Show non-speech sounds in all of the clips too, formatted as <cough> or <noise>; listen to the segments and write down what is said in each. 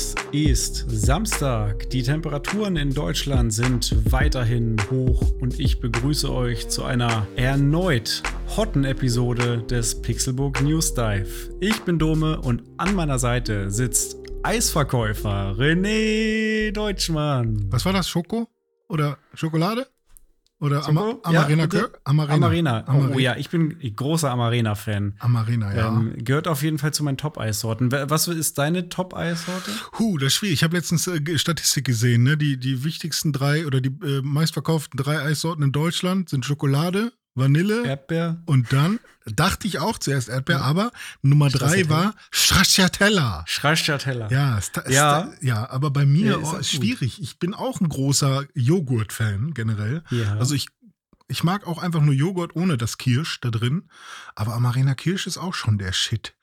Es ist Samstag. Die Temperaturen in Deutschland sind weiterhin hoch und ich begrüße euch zu einer erneut hotten Episode des Pixelbook News Dive. Ich bin Dome und an meiner Seite sitzt Eisverkäufer René Deutschmann. Was war das? Schoko? Oder Schokolade? Oder? Ama Amarena? Ja, Amarena. Amarena. Amarena. Oh ja, ich bin großer Amarena-Fan. Amarena, ja. Ähm, gehört auf jeden Fall zu meinen Top-Eissorten. Was ist deine Top-Eissorte? Huh, das ist schwierig. Ich habe letztens äh, Statistik gesehen. Ne? Die, die wichtigsten drei oder die äh, meistverkauften drei Eissorten in Deutschland sind Schokolade, Vanille Erdbeer? und dann dachte ich auch zuerst Erdbeer, aber Nummer drei war Stracciatella. Stracciatella. Ja, sta- Ja. sta- ja, aber bei mir Ja, ist oh, schwierig. Ich bin auch ein großer Joghurt-Fan generell. Ja. Also ich, ich mag auch einfach nur Joghurt ohne das Kirsch da drin. Aber Amarena Kirsch ist auch schon der Shit.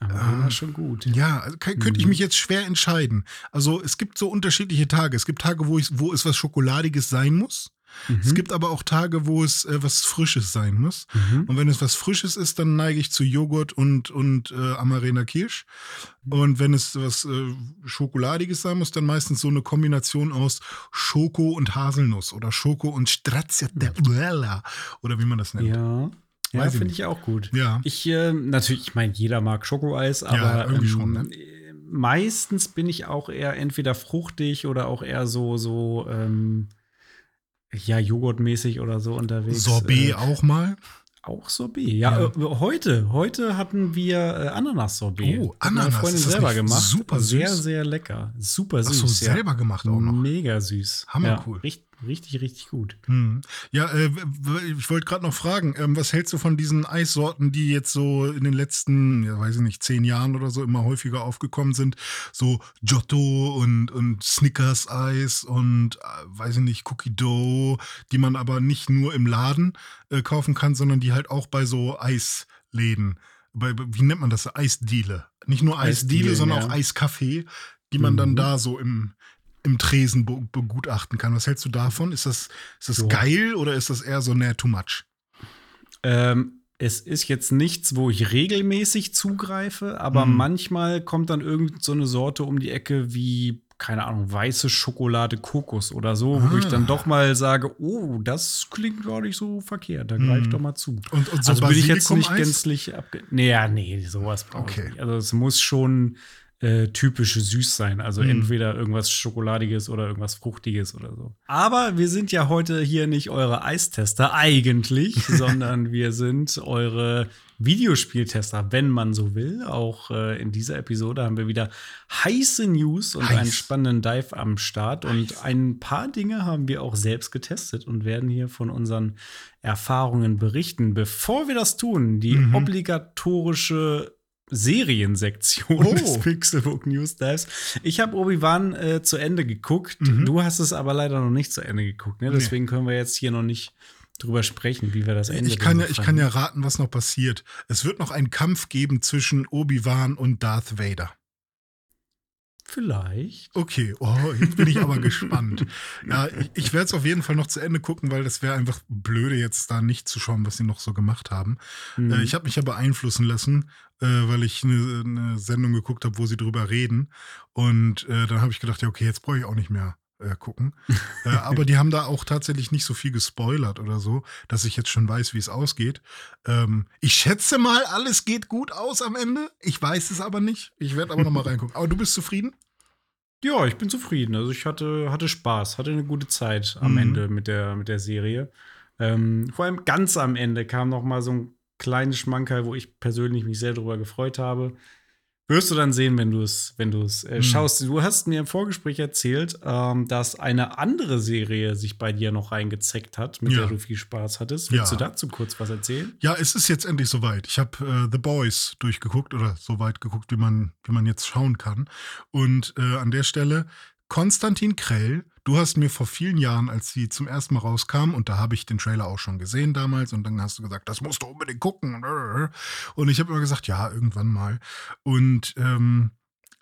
Amarena ähm, schon gut. Ja, also kann, könnte ich Mhm. mich jetzt schwer entscheiden. Also es gibt so unterschiedliche Tage. Es gibt Tage, wo, ich, wo es was Schokoladiges sein muss. Mhm. Es gibt aber auch Tage, wo es äh, was Frisches sein muss. Mhm. Und wenn es was Frisches ist, dann neige ich zu Joghurt und, und äh, Amarena Kirsch. Und wenn es was äh, Schokoladiges sein muss, dann meistens so eine Kombination aus Schoko und Haselnuss oder Schoko und Stracciatella oder wie man das nennt. Ja. Ja, finde ich auch gut. Ja. Ich, äh, natürlich, ich meine, jeder mag Schokoeis, aber irgendwie ähm, schon, ne? meistens bin ich auch eher entweder fruchtig oder auch eher so, so, ähm, ja, Joghurtmäßig oder so unterwegs. Sorbet Äh, auch mal. auch Sorbet. Ja, Ja. Äh, heute, heute hatten wir äh, Ananas-Sorbet. Oh, Hat meine Ananas, Freundin selber gemacht. super Sehr, süß? sehr lecker. Super Ach süß. so, ja. selber gemacht auch noch. Mega süß. Hammercool. Ja, richtig, richtig, richtig gut. Hm. Ja, äh, ich wollte gerade noch fragen, ähm, was hältst du von diesen Eissorten, die jetzt so in den letzten, ja, weiß ich nicht, zehn Jahren oder so immer häufiger aufgekommen sind? So Giotto und, und Snickers-Eis und, äh, weiß ich nicht, Cookie Dough, die man aber nicht nur im Laden äh, kaufen kann, sondern die halt auch bei so Eisläden, bei, wie nennt man das, Eisdiele. Nicht nur Eisdiele, sondern ja. auch Eiskaffee, die man dann Mhm. da so im, im Tresen be begutachten kann. Was hältst du davon? Ist das, ist das Ja. geil oder ist das eher so näher too much? Ähm, es ist jetzt nichts, wo ich regelmäßig zugreife, aber Mhm. manchmal kommt dann irgend so eine Sorte um die Ecke wie, keine Ahnung, weiße Schokolade Kokos oder so, wo ich Ah. dann doch mal sage, oh, das klingt gar nicht so verkehrt, da greife ich Mhm. doch mal zu. Und, und so also bin ich jetzt nicht gänzlich abge... Nee, ja, nee, sowas brauche Okay. ich nicht. Also es muss schon äh, typisch süß sein. Also Mhm. entweder irgendwas Schokoladiges oder irgendwas Fruchtiges oder so. Aber wir sind ja heute hier nicht eure Eistester eigentlich, <laughs> sondern wir sind eure Videospieltester, wenn man so will. Auch äh, in dieser Episode haben wir wieder heiße News und Heiß. einen spannenden Dive am Start. Und ein paar Dinge haben wir auch selbst getestet und werden hier von unseren Erfahrungen berichten. Bevor wir das tun, die Mhm. obligatorische Seriensektion Oh. des Pixelbook News Dives. Ich habe Obi-Wan äh, zu Ende geguckt. Mhm. Du hast es aber leider noch nicht zu Ende geguckt. Ne? Nee. Deswegen können wir jetzt hier noch nicht drüber sprechen, wie wir das Ende Ich kann, ja, ich kann ja raten, was noch passiert. Es wird noch einen Kampf geben zwischen Obi-Wan und Darth Vader. Vielleicht. Okay, oh, jetzt bin ich aber <laughs> gespannt. Ja, ich, ich werde es auf jeden Fall noch zu Ende gucken, weil das wäre einfach blöde, jetzt da nicht zu schauen, was sie noch so gemacht haben. Hm. Äh, ich habe mich ja beeinflussen lassen, äh, weil ich eine, eine Sendung geguckt habe, wo sie drüber reden. Und äh, dann habe ich gedacht, ja, okay, jetzt brauche ich auch nicht mehr äh, gucken. <laughs> äh, aber die haben da auch tatsächlich nicht so viel gespoilert oder so, dass ich jetzt schon weiß, wie es ausgeht. Ähm, ich schätze mal, alles geht gut aus am Ende. Ich weiß es aber nicht. Ich werde aber noch mal <laughs> reingucken. Aber du bist zufrieden? Ja, ich bin zufrieden. Also ich hatte, hatte Spaß, hatte eine gute Zeit am Mhm. Ende mit der, mit der Serie. Ähm, vor allem ganz am Ende kam noch mal so ein kleines Schmankerl, wo ich persönlich mich sehr darüber gefreut habe. Wirst du dann sehen, wenn du es wenn du es äh, Mhm. schaust. Du hast mir im Vorgespräch erzählt, ähm, dass eine andere Serie sich bei dir noch reingezeckt hat, mit Ja. der du viel Spaß hattest. Willst Ja. du dazu kurz was erzählen? Ja, es ist jetzt endlich soweit. Ich habe äh, The Boys durchgeguckt oder so weit geguckt, wie man, wie man jetzt schauen kann. Und äh, an der Stelle, Konstantin Krell du hast mir vor vielen Jahren, als sie zum ersten Mal rauskam, und da habe ich den Trailer auch schon gesehen damals, und dann hast du gesagt, das musst du unbedingt gucken. Und ich habe immer gesagt, ja, irgendwann mal. Und ähm,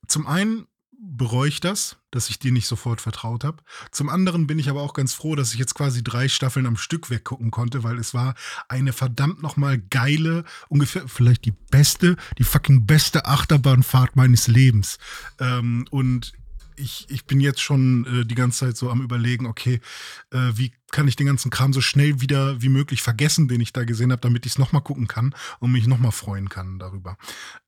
zum einen bereue ich das, dass ich dir nicht sofort vertraut habe. Zum anderen bin ich aber auch ganz froh, dass ich jetzt quasi drei Staffeln am Stück weggucken konnte, weil es war eine verdammt nochmal geile, ungefähr vielleicht die beste, die fucking beste Achterbahnfahrt meines Lebens. Ähm, und ich, ich bin jetzt schon äh, die ganze Zeit so am überlegen, okay, äh, wie kann ich den ganzen Kram so schnell wieder wie möglich vergessen, den ich da gesehen habe, damit ich es nochmal gucken kann und mich nochmal freuen kann darüber.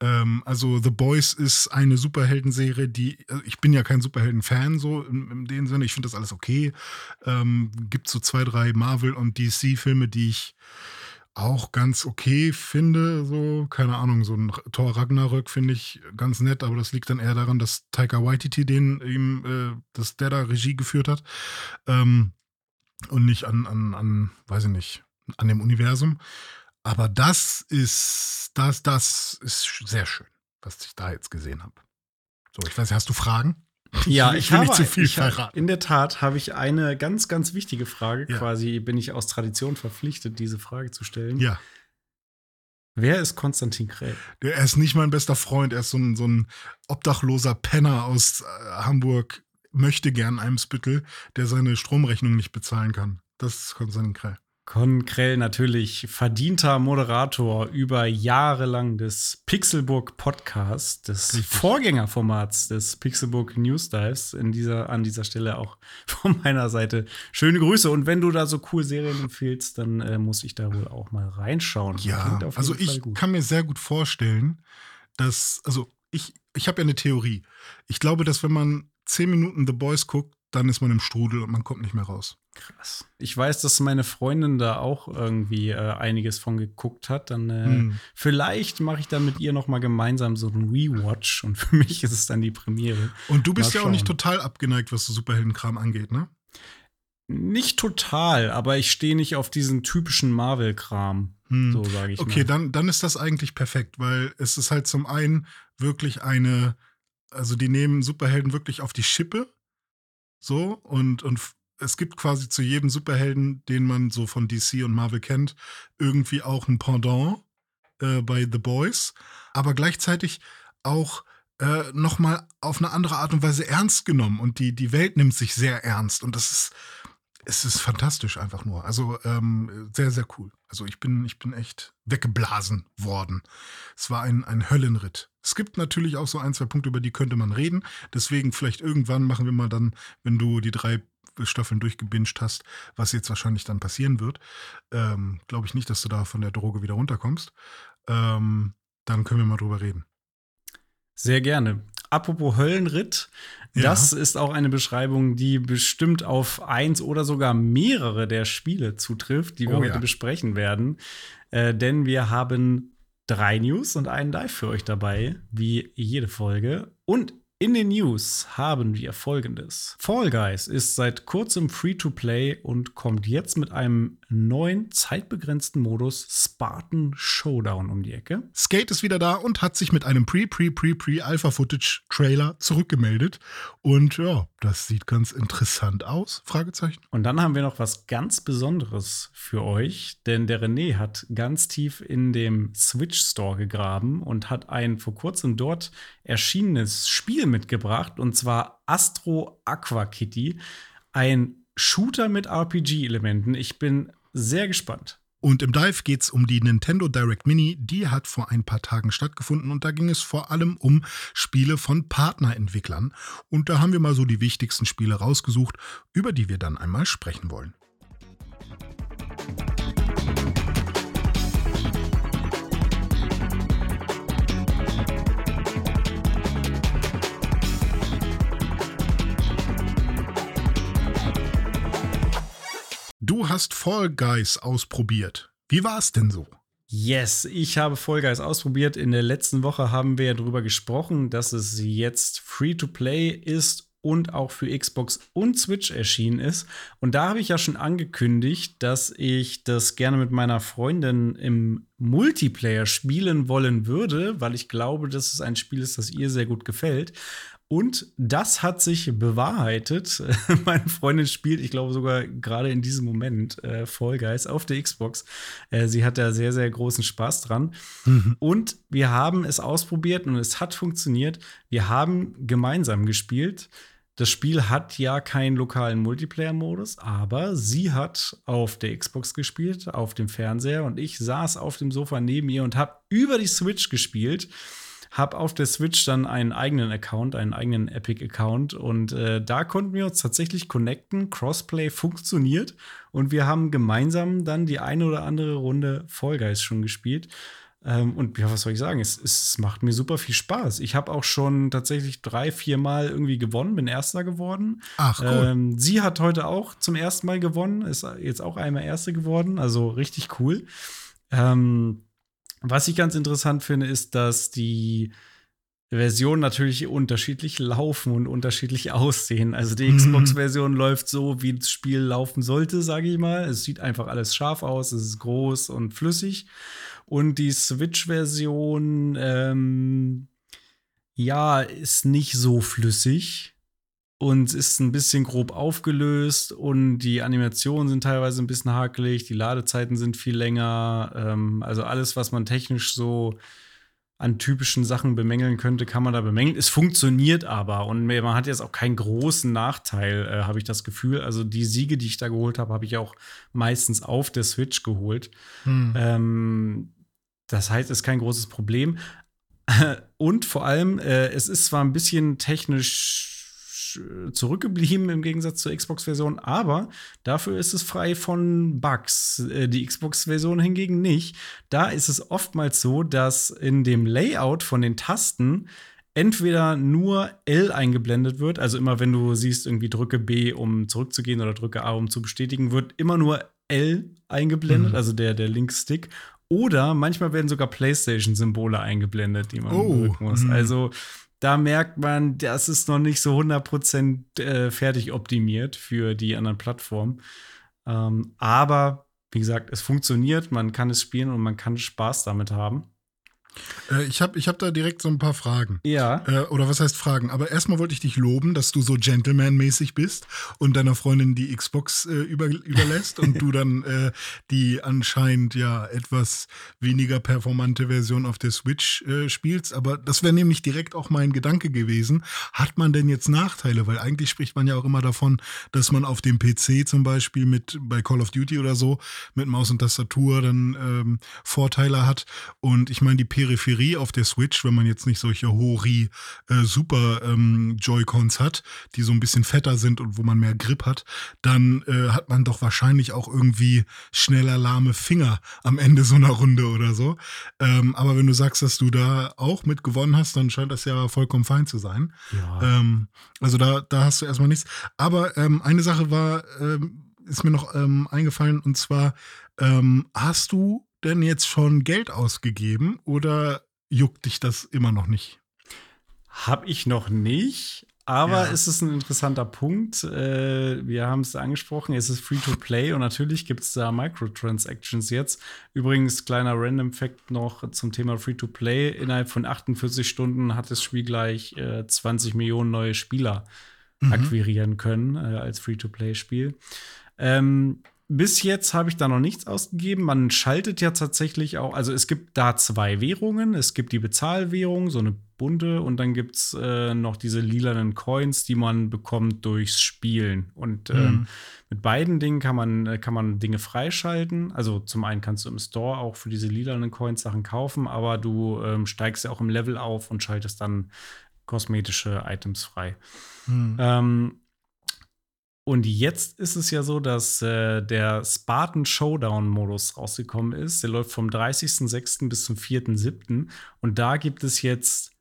Ähm, also The Boys ist eine Superheldenserie, die, also ich bin ja kein Superhelden-Fan so in, in dem Sinne, ich finde das alles okay. Ähm, gibt so zwei, drei Marvel- und DC-Filme, die ich auch ganz okay finde. So, keine Ahnung, so ein Thor Ragnarök finde ich ganz nett, aber das liegt dann eher daran, dass Taika Waititi den ihm, äh, dass der da Regie geführt hat. Ähm, und nicht an, an, an, weiß ich nicht, an dem Universum. Aber das ist, das, das ist sehr schön, was ich da jetzt gesehen habe. So, ich weiß, hast du Fragen? Ja, <laughs> ich, ich will nicht zu viel verraten. In der Tat habe ich eine ganz, ganz wichtige Frage. Ja. Quasi bin ich aus Tradition verpflichtet, diese Frage zu stellen. Ja. Wer ist Konstantin Krell? Der, er ist nicht mein bester Freund, er ist so ein, so ein obdachloser Penner aus äh, Hamburg, möchte gern Eimsbüttel, der seine Stromrechnung nicht bezahlen kann. Das ist Konstantin Krell. Con Krell natürlich verdienter Moderator über Jahre lang des Pixelburg Podcasts, des Richtig. Vorgängerformats des Pixelburg News Dives. In dieser, an dieser Stelle auch <laughs> von meiner Seite schöne Grüße. Und wenn du da so cool Serien empfiehlst, dann äh, muss ich da wohl auch mal reinschauen. Ja, also ich kann mir sehr gut vorstellen, dass, also ich, ich habe ja eine Theorie. Ich glaube, dass wenn man zehn Minuten The Boys guckt, dann ist man im Strudel und man kommt nicht mehr raus. Krass. Ich weiß, dass meine Freundin da auch irgendwie äh, einiges von geguckt hat. Dann äh, Hm. vielleicht mache ich dann mit ihr noch mal gemeinsam so einen Rewatch und <laughs> für mich ist es dann die Premiere. Und du bist Mal ja auch nicht total abgeneigt, was so Superheldenkram angeht, ne? Nicht total, aber ich stehe nicht auf diesen typischen Marvel-Kram. Hm. So sage ich Okay, mal. dann, dann ist das eigentlich perfekt, weil es ist halt zum einen wirklich eine, also die nehmen Superhelden wirklich auf die Schippe. So, und, und es gibt quasi zu jedem Superhelden, den man so von DC und Marvel kennt, irgendwie auch ein Pendant äh, bei The Boys, aber gleichzeitig auch äh, nochmal auf eine andere Art und Weise ernst genommen. Und die, die Welt nimmt sich sehr ernst. Und das ist, es ist fantastisch einfach nur. Also ähm, sehr, sehr cool. Also ich bin, ich bin echt weggeblasen worden. Es war ein, ein Höllenritt. Es gibt natürlich auch so ein, zwei Punkte, über die könnte man reden. Deswegen vielleicht irgendwann machen wir mal dann, wenn du die drei Staffeln durchgebinged hast, was jetzt wahrscheinlich dann passieren wird. Ähm, Glaube ich nicht, dass du da von der Droge wieder runterkommst. Ähm, dann können wir mal drüber reden. Sehr gerne. Apropos Höllenritt, Ja. das ist auch eine Beschreibung, die bestimmt auf eins oder sogar mehrere der Spiele zutrifft, die wir Oh heute ja. besprechen werden. Äh, denn wir haben drei News und einen Dive für euch dabei, wie jede Folge. Und in den News haben wir folgendes. Fall Guys ist seit kurzem Free-to-Play und kommt jetzt mit einem neuen zeitbegrenzten Modus Spartan Showdown um die Ecke. Skate ist wieder da und hat sich mit einem Pre-Pre-Pre-Pre-Alpha-Footage-Trailer zurückgemeldet. Und ja, das sieht ganz interessant aus. Fragezeichen. Und dann haben wir noch was ganz Besonderes für euch, denn der René hat ganz tief in dem Switch Store gegraben und hat ein vor kurzem dort erschienenes Spiel mitgebracht, und zwar Astro Aqua Kitty, ein Shooter mit RPG-Elementen. Ich bin sehr gespannt. Und im Dive geht es um die Nintendo Direct Mini. Die hat vor ein paar Tagen stattgefunden und da ging es vor allem um Spiele von Partnerentwicklern. Und da haben wir mal so die wichtigsten Spiele rausgesucht, über die wir dann einmal sprechen wollen. Du hast Fall Guys ausprobiert. Wie war es denn so? Yes, ich habe Fall Guys ausprobiert. In der letzten Woche haben wir darüber gesprochen, dass es jetzt Free-to-Play ist und auch für Xbox und Switch erschienen ist. Und da habe ich ja schon angekündigt, dass ich das gerne mit meiner Freundin im Multiplayer spielen wollen würde, weil ich glaube, dass es ein Spiel ist, das ihr sehr gut gefällt. Und das hat sich bewahrheitet. <laughs> Meine Freundin spielt, ich glaube sogar gerade in diesem Moment, äh, Fall Guys auf der Xbox. Äh, sie hat da sehr, sehr großen Spaß dran. Mhm. Und wir haben es ausprobiert und es hat funktioniert. Wir haben gemeinsam gespielt. Das Spiel hat ja keinen lokalen Multiplayer-Modus, aber sie hat auf der Xbox gespielt, auf dem Fernseher und ich saß auf dem Sofa neben ihr und habe über die Switch gespielt habe auf der Switch dann einen eigenen Account, einen eigenen Epic-Account und äh, da konnten wir uns tatsächlich connecten. Crossplay funktioniert und wir haben gemeinsam dann die eine oder andere Runde Fall Guys schon gespielt. Ähm, und ja, was soll ich sagen? Es, es macht mir super viel Spaß. Ich habe auch schon tatsächlich drei, vier Mal irgendwie gewonnen, bin Erster geworden. Ach, cool. Ähm, sie hat heute auch zum ersten Mal gewonnen, ist jetzt auch einmal Erste geworden, also richtig cool. Ähm, was ich ganz interessant finde, ist, dass die Versionen natürlich unterschiedlich laufen und unterschiedlich <laughs> aussehen. Also die mhm. Xbox-Version läuft so, wie das Spiel laufen sollte, sage ich mal. Es sieht einfach alles scharf aus, es ist groß und flüssig. Und die Switch-Version, ähm, ja, ist nicht so flüssig und ist ein bisschen grob aufgelöst und die Animationen sind teilweise ein bisschen hakelig, die Ladezeiten sind viel länger. Ähm, also alles, was man technisch so an typischen Sachen bemängeln könnte, kann man da bemängeln. Es funktioniert aber und man hat jetzt auch keinen großen Nachteil, äh, habe ich das Gefühl. Also die Siege, die ich da geholt habe, habe ich auch meistens auf der Switch geholt. Hm. Ähm, das heißt, es ist kein großes Problem. <laughs> Und vor allem, äh, es ist zwar ein bisschen technisch zurückgeblieben im Gegensatz zur Xbox-Version, aber dafür ist es frei von Bugs. Äh, die Xbox-Version hingegen nicht. Da ist es oftmals so, dass in dem Layout von den Tasten entweder nur L eingeblendet wird, also immer wenn du siehst, irgendwie drücke B, um zurückzugehen oder drücke A, um zu bestätigen, wird immer nur L eingeblendet, mhm. also der, der Linkstick. Oder manchmal werden sogar PlayStation-Symbole eingeblendet, die man oh. drücken muss. Mhm. Also da merkt man, das ist noch nicht so 100% äh, fertig optimiert für die anderen Plattformen. Ähm, aber wie gesagt, es funktioniert, man kann es spielen und man kann Spaß damit haben. Äh, ich habe ich hab da direkt so ein paar Fragen. Ja. Äh, oder was heißt Fragen? Aber erstmal wollte ich dich loben, dass du so Gentleman-mäßig bist und deiner Freundin die Xbox äh, über, überlässt und du dann <laughs> äh, die anscheinend ja etwas weniger performante Version auf der Switch äh, spielst. Aber das wäre nämlich direkt auch mein Gedanke gewesen. Hat man denn jetzt Nachteile? Weil eigentlich spricht man ja auch immer davon, dass man auf dem PC zum Beispiel mit bei Call of Duty oder so mit Maus und Tastatur dann ähm, Vorteile hat. Und ich meine, die Peripherie auf der Switch, wenn man jetzt nicht solche Hori äh, Super ähm, Joy-Cons hat, die so ein bisschen fetter sind und wo man mehr Grip hat, dann äh, hat man doch wahrscheinlich auch irgendwie schneller lahme Finger am Ende so einer Runde oder so. Ähm, aber wenn du sagst, dass du da auch mit gewonnen hast, dann scheint das ja vollkommen fein zu sein. Ja. Ähm, also da, da hast du erstmal nichts. Aber ähm, eine Sache war, ähm, ist mir noch ähm, eingefallen und zwar ähm, hast du denn jetzt schon Geld ausgegeben oder juckt dich das immer noch nicht? Hab ich noch nicht, aber ja. es ist ein interessanter Punkt. Äh, wir haben es angesprochen, es ist Free-to-Play und natürlich gibt es da Microtransactions jetzt. Übrigens, kleiner Random Fact noch zum Thema Free-to-Play. Innerhalb von 48 Stunden hat das Spiel gleich äh, 20 Millionen neue Spieler mhm. akquirieren können äh, als Free-to-Play-Spiel. Ähm, bis jetzt habe ich da noch nichts ausgegeben. Man schaltet ja tatsächlich auch, also es gibt da zwei Währungen. Es gibt die Bezahlwährung, so eine bunte, und dann gibt es äh, noch diese lilanen Coins, die man bekommt durchs Spielen. Und ähm, mhm. mit beiden Dingen kann man, äh, kann man Dinge freischalten. Also zum einen kannst du im Store auch für diese lilanen Coins Sachen kaufen, aber du ähm, steigst ja auch im Level auf und schaltest dann kosmetische Items frei. Mhm. Ähm, und jetzt ist es ja so, dass äh, der Spartan Showdown-Modus rausgekommen ist. Der läuft vom 30.06. bis zum 4.07. Und da gibt es jetzt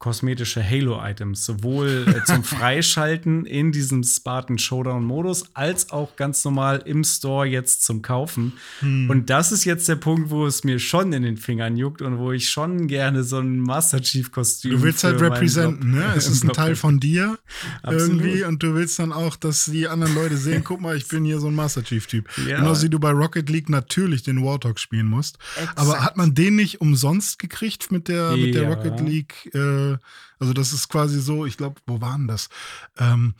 kosmetische Halo-Items, sowohl äh, zum <laughs> Freischalten in diesem Spartan Showdown-Modus, als auch ganz normal im Store jetzt zum Kaufen. Hm. Und das ist jetzt der Punkt, wo es mir schon in den Fingern juckt und wo ich schon gerne so ein Master Chief-Kostüm. Du willst halt representen, ne? Es <laughs> ist ein Teil von dir irgendwie und du willst dann auch, dass die anderen Leute sehen, guck mal, ich bin hier so ein Master Chief-Typ. <laughs> Ja. Genauso wie du bei Rocket League natürlich den Warthog spielen musst. Exakt. Aber hat man den nicht umsonst gekriegt mit der, mit der Rocket League? Äh, äh, also das ist quasi so, ich glaube, wo waren das? Ähm,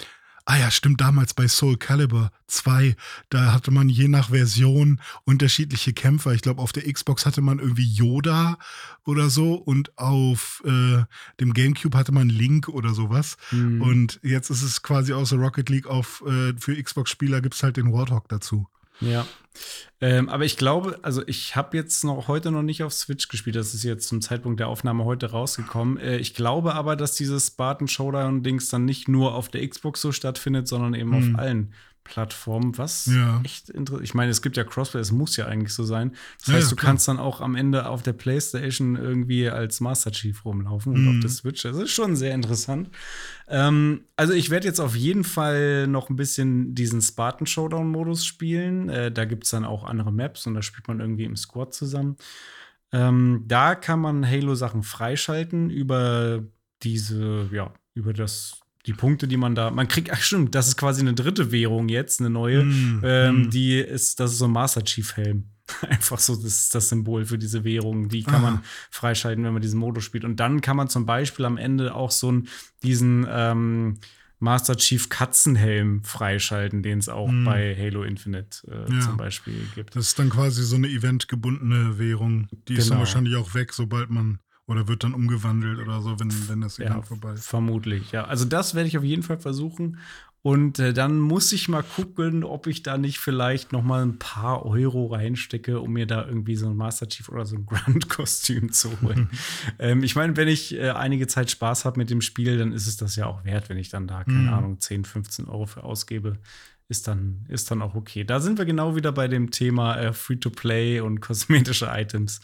Ah ja, stimmt, damals bei Soul Calibur 2, da hatte man je nach Version unterschiedliche Kämpfer. Ich glaube, auf der Xbox hatte man irgendwie Yoda oder so und auf äh, dem GameCube hatte man Link oder sowas. Mhm. Und jetzt ist es quasi außer Rocket League auf äh, für Xbox-Spieler gibt es halt den Warthog dazu. Ja. Ähm, aber ich glaube, also ich habe jetzt noch heute noch nicht auf Switch gespielt. Das ist jetzt zum Zeitpunkt der Aufnahme heute rausgekommen. Äh, ich glaube aber, dass dieses Spartan Showdown-Dings dann nicht nur auf der Xbox so stattfindet, sondern eben hm. auf allen Plattform, was ja. echt interessant. Ich meine, es gibt ja Crossplay, es muss ja eigentlich so sein. Das ja, heißt, du klar. kannst dann auch am Ende auf der PlayStation irgendwie als Master Chief rumlaufen und mhm. auf der Switch. Das ist schon sehr interessant. Ähm, also, ich werde jetzt auf jeden Fall noch ein bisschen diesen Spartan Showdown-Modus spielen. Äh, da gibt es dann auch andere Maps und da spielt man irgendwie im Squad zusammen. Ähm, da kann man Halo-Sachen freischalten über diese, ja, über das die Punkte, die man da, man kriegt, ach stimmt, das ist quasi eine dritte Währung jetzt, eine neue. Mm, ähm, mm. Die ist, das ist so ein Master Chief Helm. <laughs> Einfach so, das ist das Symbol für diese Währung. Die kann ah. man freischalten, wenn man diesen Modus spielt. Und dann kann man zum Beispiel am Ende auch so einen, diesen ähm, Master Chief Katzenhelm freischalten, den es auch mm. bei Halo Infinite äh, ja. zum Beispiel gibt. Das ist dann quasi so eine eventgebundene Währung. Die genau. ist dann genau. wahrscheinlich auch weg, sobald man oder wird dann umgewandelt oder so, wenn, wenn das Event ja, vorbei ist? Vermutlich, ja. Also das werde ich auf jeden Fall versuchen. Und äh, dann muss ich mal gucken, ob ich da nicht vielleicht noch mal ein paar Euro reinstecke, um mir da irgendwie so ein Master Chief oder so ein <laughs> Grand-Kostüm zu holen. <laughs> ähm, ich meine, wenn ich äh, einige Zeit Spaß habe mit dem Spiel, dann ist es das ja auch wert, wenn ich dann da, keine mhm. Ahnung, 10, 15 Euro für ausgebe ist dann, ist dann auch okay. Da sind wir genau wieder bei dem Thema äh, Free-to-Play und kosmetische Items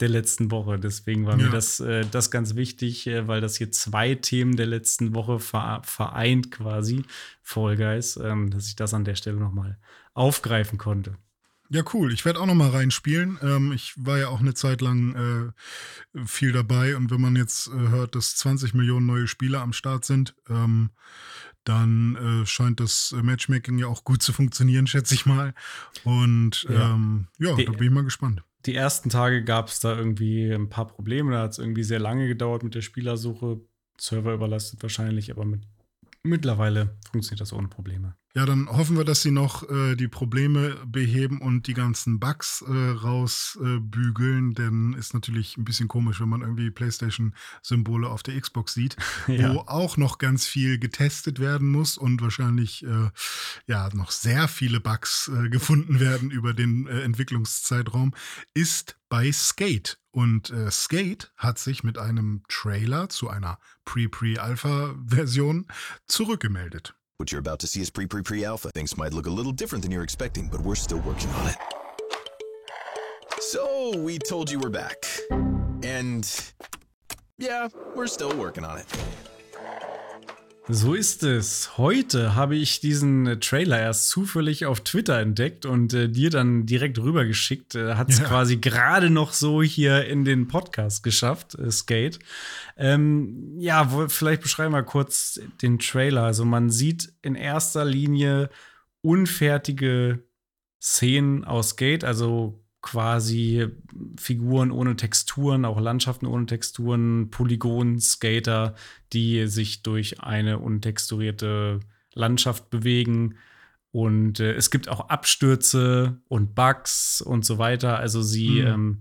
der letzten Woche. Deswegen war ja. mir das, äh, das ganz wichtig, äh, weil das hier zwei Themen der letzten Woche vereint quasi, Fall Guys, ähm, dass ich das an der Stelle noch mal aufgreifen konnte. Ja, cool. Ich werde auch noch mal reinspielen. Ähm, ich war ja auch eine Zeit lang äh, viel dabei und wenn man jetzt äh, hört, dass 20 Millionen neue Spieler am Start sind, ähm, dann äh, scheint das Matchmaking ja auch gut zu funktionieren, schätze ich mal. Und ja, ähm, ja die, da bin ich mal gespannt. Die ersten Tage gab es da irgendwie ein paar Probleme. Da hat es irgendwie sehr lange gedauert mit der Spielersuche. Server überlastet wahrscheinlich, aber mit mittlerweile funktioniert das ohne Probleme. Ja, dann hoffen wir, dass sie noch äh, die Probleme beheben und die ganzen Bugs äh, rausbügeln, äh, denn ist natürlich ein bisschen komisch, wenn man irgendwie PlayStation-Symbole auf der Xbox sieht, <laughs> ja. wo auch noch ganz viel getestet werden muss und wahrscheinlich äh, ja noch sehr viele Bugs äh, gefunden werden über den äh, Entwicklungszeitraum, ist bei Skate. Und äh, Skate hat sich mit einem Trailer zu einer Pre-Pre-Alpha-Version zurückgemeldet. What you're about to see is pre-pre-pre-alpha. Things might look a little different than you're expecting, but we're still working on it. So, we told you we're back. And yeah, we're still working on it. So ist es. Heute habe ich diesen Trailer erst zufällig auf Twitter entdeckt und äh, dir dann direkt rübergeschickt. Äh, Hat es ja. quasi gerade noch so hier in den Podcast geschafft, äh, Skate. Ähm, ja, wo, vielleicht beschreiben wir kurz den Trailer. Also man sieht in erster Linie unfertige Szenen aus Skate, also quasi Figuren ohne Texturen, auch Landschaften ohne Texturen, Polygon, Skater, die sich durch eine untexturierte Landschaft bewegen. Und äh, es gibt auch Abstürze und Bugs und so weiter. Also sie mhm. ähm,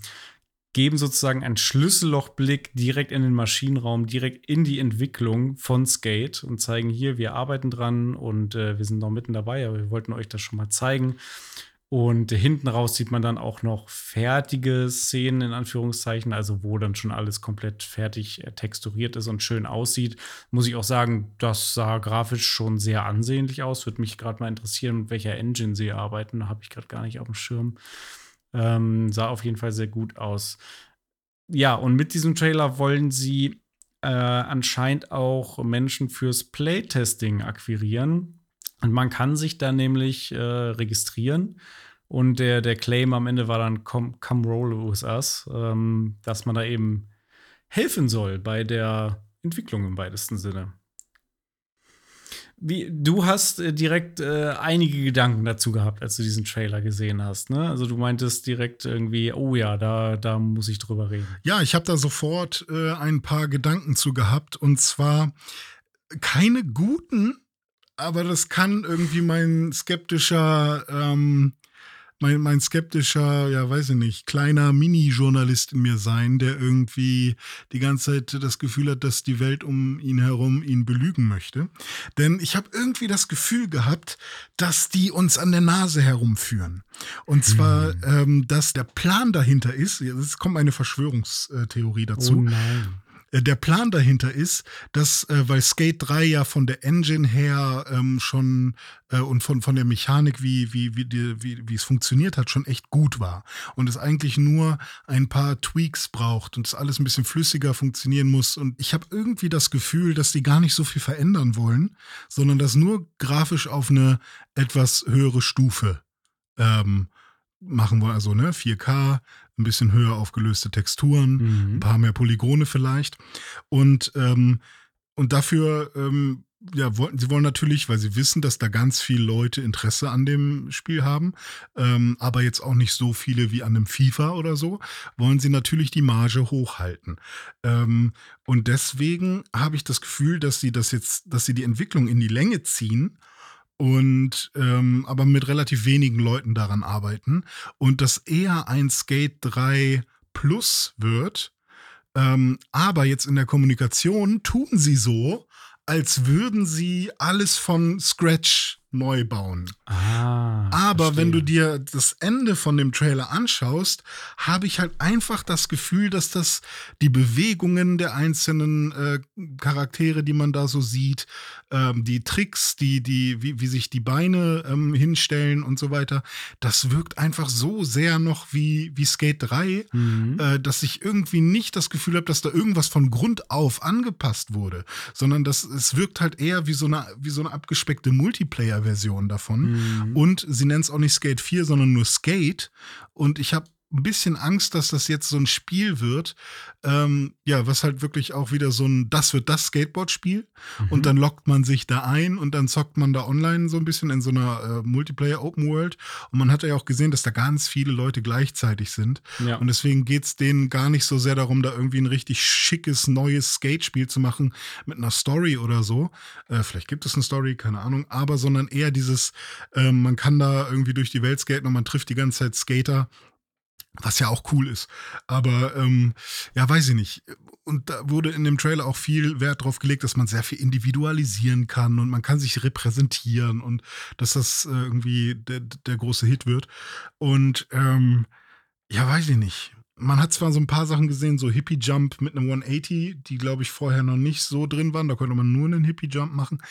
geben sozusagen einen Schlüssellochblick direkt in den Maschinenraum, direkt in die Entwicklung von Skate und zeigen hier, wir arbeiten dran und äh, wir sind noch mitten dabei, aber wir wollten euch das schon mal zeigen. Und hinten raus sieht man dann auch noch fertige Szenen in Anführungszeichen, also wo dann schon alles komplett fertig äh, texturiert ist und schön aussieht. Muss ich auch sagen, das sah grafisch schon sehr ansehnlich aus. Würde mich gerade mal interessieren, mit welcher Engine sie arbeiten. Habe ich gerade gar nicht auf dem Schirm. Ähm, sah auf jeden Fall sehr gut aus. Ja, und mit diesem Trailer wollen sie äh, anscheinend auch Menschen fürs Playtesting akquirieren. Und man kann sich da nämlich äh, registrieren. Und der, der Claim am Ende war dann Come, come Roll with Us, ähm, dass man da eben helfen soll bei der Entwicklung im weitesten Sinne. wie, du hast äh, direkt äh, einige Gedanken dazu gehabt, als du diesen Trailer gesehen hast. Ne? Also du meintest direkt irgendwie, oh ja, da, da muss ich drüber reden. Ja, ich habe da sofort äh, ein paar Gedanken zu gehabt. Und zwar keine guten, aber das kann irgendwie mein skeptischer ähm, mein, mein skeptischer, ja, weiß ich nicht, kleiner Mini-Journalist in mir sein, der irgendwie die ganze Zeit das Gefühl hat, dass die Welt um ihn herum ihn belügen möchte. Denn ich habe irgendwie das Gefühl gehabt, dass die uns an der Nase herumführen. Und zwar, hm. ähm, dass der Plan dahinter ist, jetzt kommt eine Verschwörungstheorie dazu. Oh nein der Plan dahinter ist, dass, äh, weil Skate 3 ja von der Engine her ähm, schon äh, und von, von der Mechanik, wie, wie, wie, wie, wie es funktioniert hat, schon echt gut war. Und es eigentlich nur ein paar Tweaks braucht und es alles ein bisschen flüssiger funktionieren muss. Und ich habe irgendwie das Gefühl, dass die gar nicht so viel verändern wollen, sondern das nur grafisch auf eine etwas höhere Stufe ähm, machen wollen. Also ne, 4K, ein bisschen höher aufgelöste Texturen, mhm. ein paar mehr Polygone vielleicht. Und, ähm, und dafür, ähm, ja, wollten, sie wollen natürlich, weil sie wissen, dass da ganz viele Leute Interesse an dem Spiel haben, ähm, aber jetzt auch nicht so viele wie an einem FIFA oder so, wollen sie natürlich die Marge hochhalten. Ähm, und deswegen habe ich das Gefühl, dass sie das jetzt, dass sie die Entwicklung in die Länge ziehen und ähm, aber mit relativ wenigen Leuten daran arbeiten und das eher ein Skate 3 Plus wird. Ähm, aber jetzt in der Kommunikation tun sie so, als würden sie alles von Scratch neu bauen. Ah, Aber verstehe. wenn du dir das Ende von dem Trailer anschaust, habe ich halt einfach das Gefühl, dass das die Bewegungen der einzelnen äh, Charaktere, die man da so sieht, ähm, die Tricks, die, die, wie, wie sich die Beine ähm, hinstellen und so weiter, das wirkt einfach so sehr noch wie, wie Skate 3, mhm. äh, dass ich irgendwie nicht das Gefühl habe, dass da irgendwas von Grund auf angepasst wurde, sondern dass es wirkt halt eher wie so eine, wie so eine abgespeckte Multiplayer- Version davon. Mhm. Und sie nennt es auch nicht Skate 4, sondern nur Skate. Und ich habe ein bisschen Angst, dass das jetzt so ein Spiel wird, ähm, ja, was halt wirklich auch wieder so ein, das wird das Skateboard-Spiel mhm. und dann lockt man sich da ein und dann zockt man da online so ein bisschen in so einer äh, Multiplayer Open World und man hat ja auch gesehen, dass da ganz viele Leute gleichzeitig sind ja. und deswegen geht es denen gar nicht so sehr darum, da irgendwie ein richtig schickes neues Skate-Spiel zu machen mit einer Story oder so. Äh, vielleicht gibt es eine Story, keine Ahnung, aber sondern eher dieses, äh, man kann da irgendwie durch die Welt skaten und man trifft die ganze Zeit Skater was ja auch cool ist. Aber ähm, ja, weiß ich nicht. Und da wurde in dem Trailer auch viel Wert drauf gelegt, dass man sehr viel individualisieren kann und man kann sich repräsentieren und dass das äh, irgendwie der, der große Hit wird. Und ähm, ja, weiß ich nicht. Man hat zwar so ein paar Sachen gesehen, so Hippie Jump mit einem 180, die glaube ich vorher noch nicht so drin waren. Da konnte man nur einen Hippie Jump machen,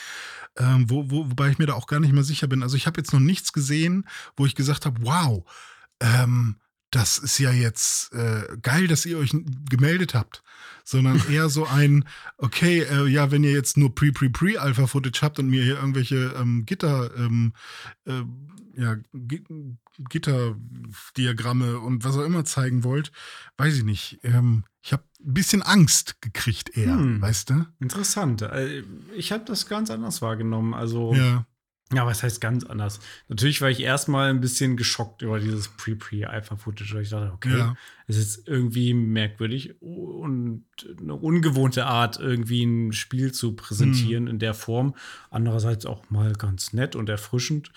ähm, wo, wo, wobei ich mir da auch gar nicht mehr sicher bin. Also ich habe jetzt noch nichts gesehen, wo ich gesagt habe, wow, ähm, das ist ja jetzt äh, geil, dass ihr euch gemeldet habt, sondern <laughs> eher so ein, okay, äh, ja, wenn ihr jetzt nur Pre-Pre-Pre-Alpha-Footage habt und mir hier irgendwelche ähm, Gitter, ähm, äh, ja, Gitterdiagramme und was auch immer zeigen wollt, weiß ich nicht. Ähm, ich habe ein bisschen Angst gekriegt eher, hm, weißt du? Interessant. Äh, ich habe das ganz anders wahrgenommen. Also ja. Ja, was heißt ganz anders? Natürlich war ich erstmal ein bisschen geschockt über dieses Pre-Pre-Alpha-Footage, weil ich dachte, okay, ja. es ist irgendwie merkwürdig und eine ungewohnte Art, irgendwie ein Spiel zu präsentieren mhm. in der Form. Andererseits auch mal ganz nett und erfrischend.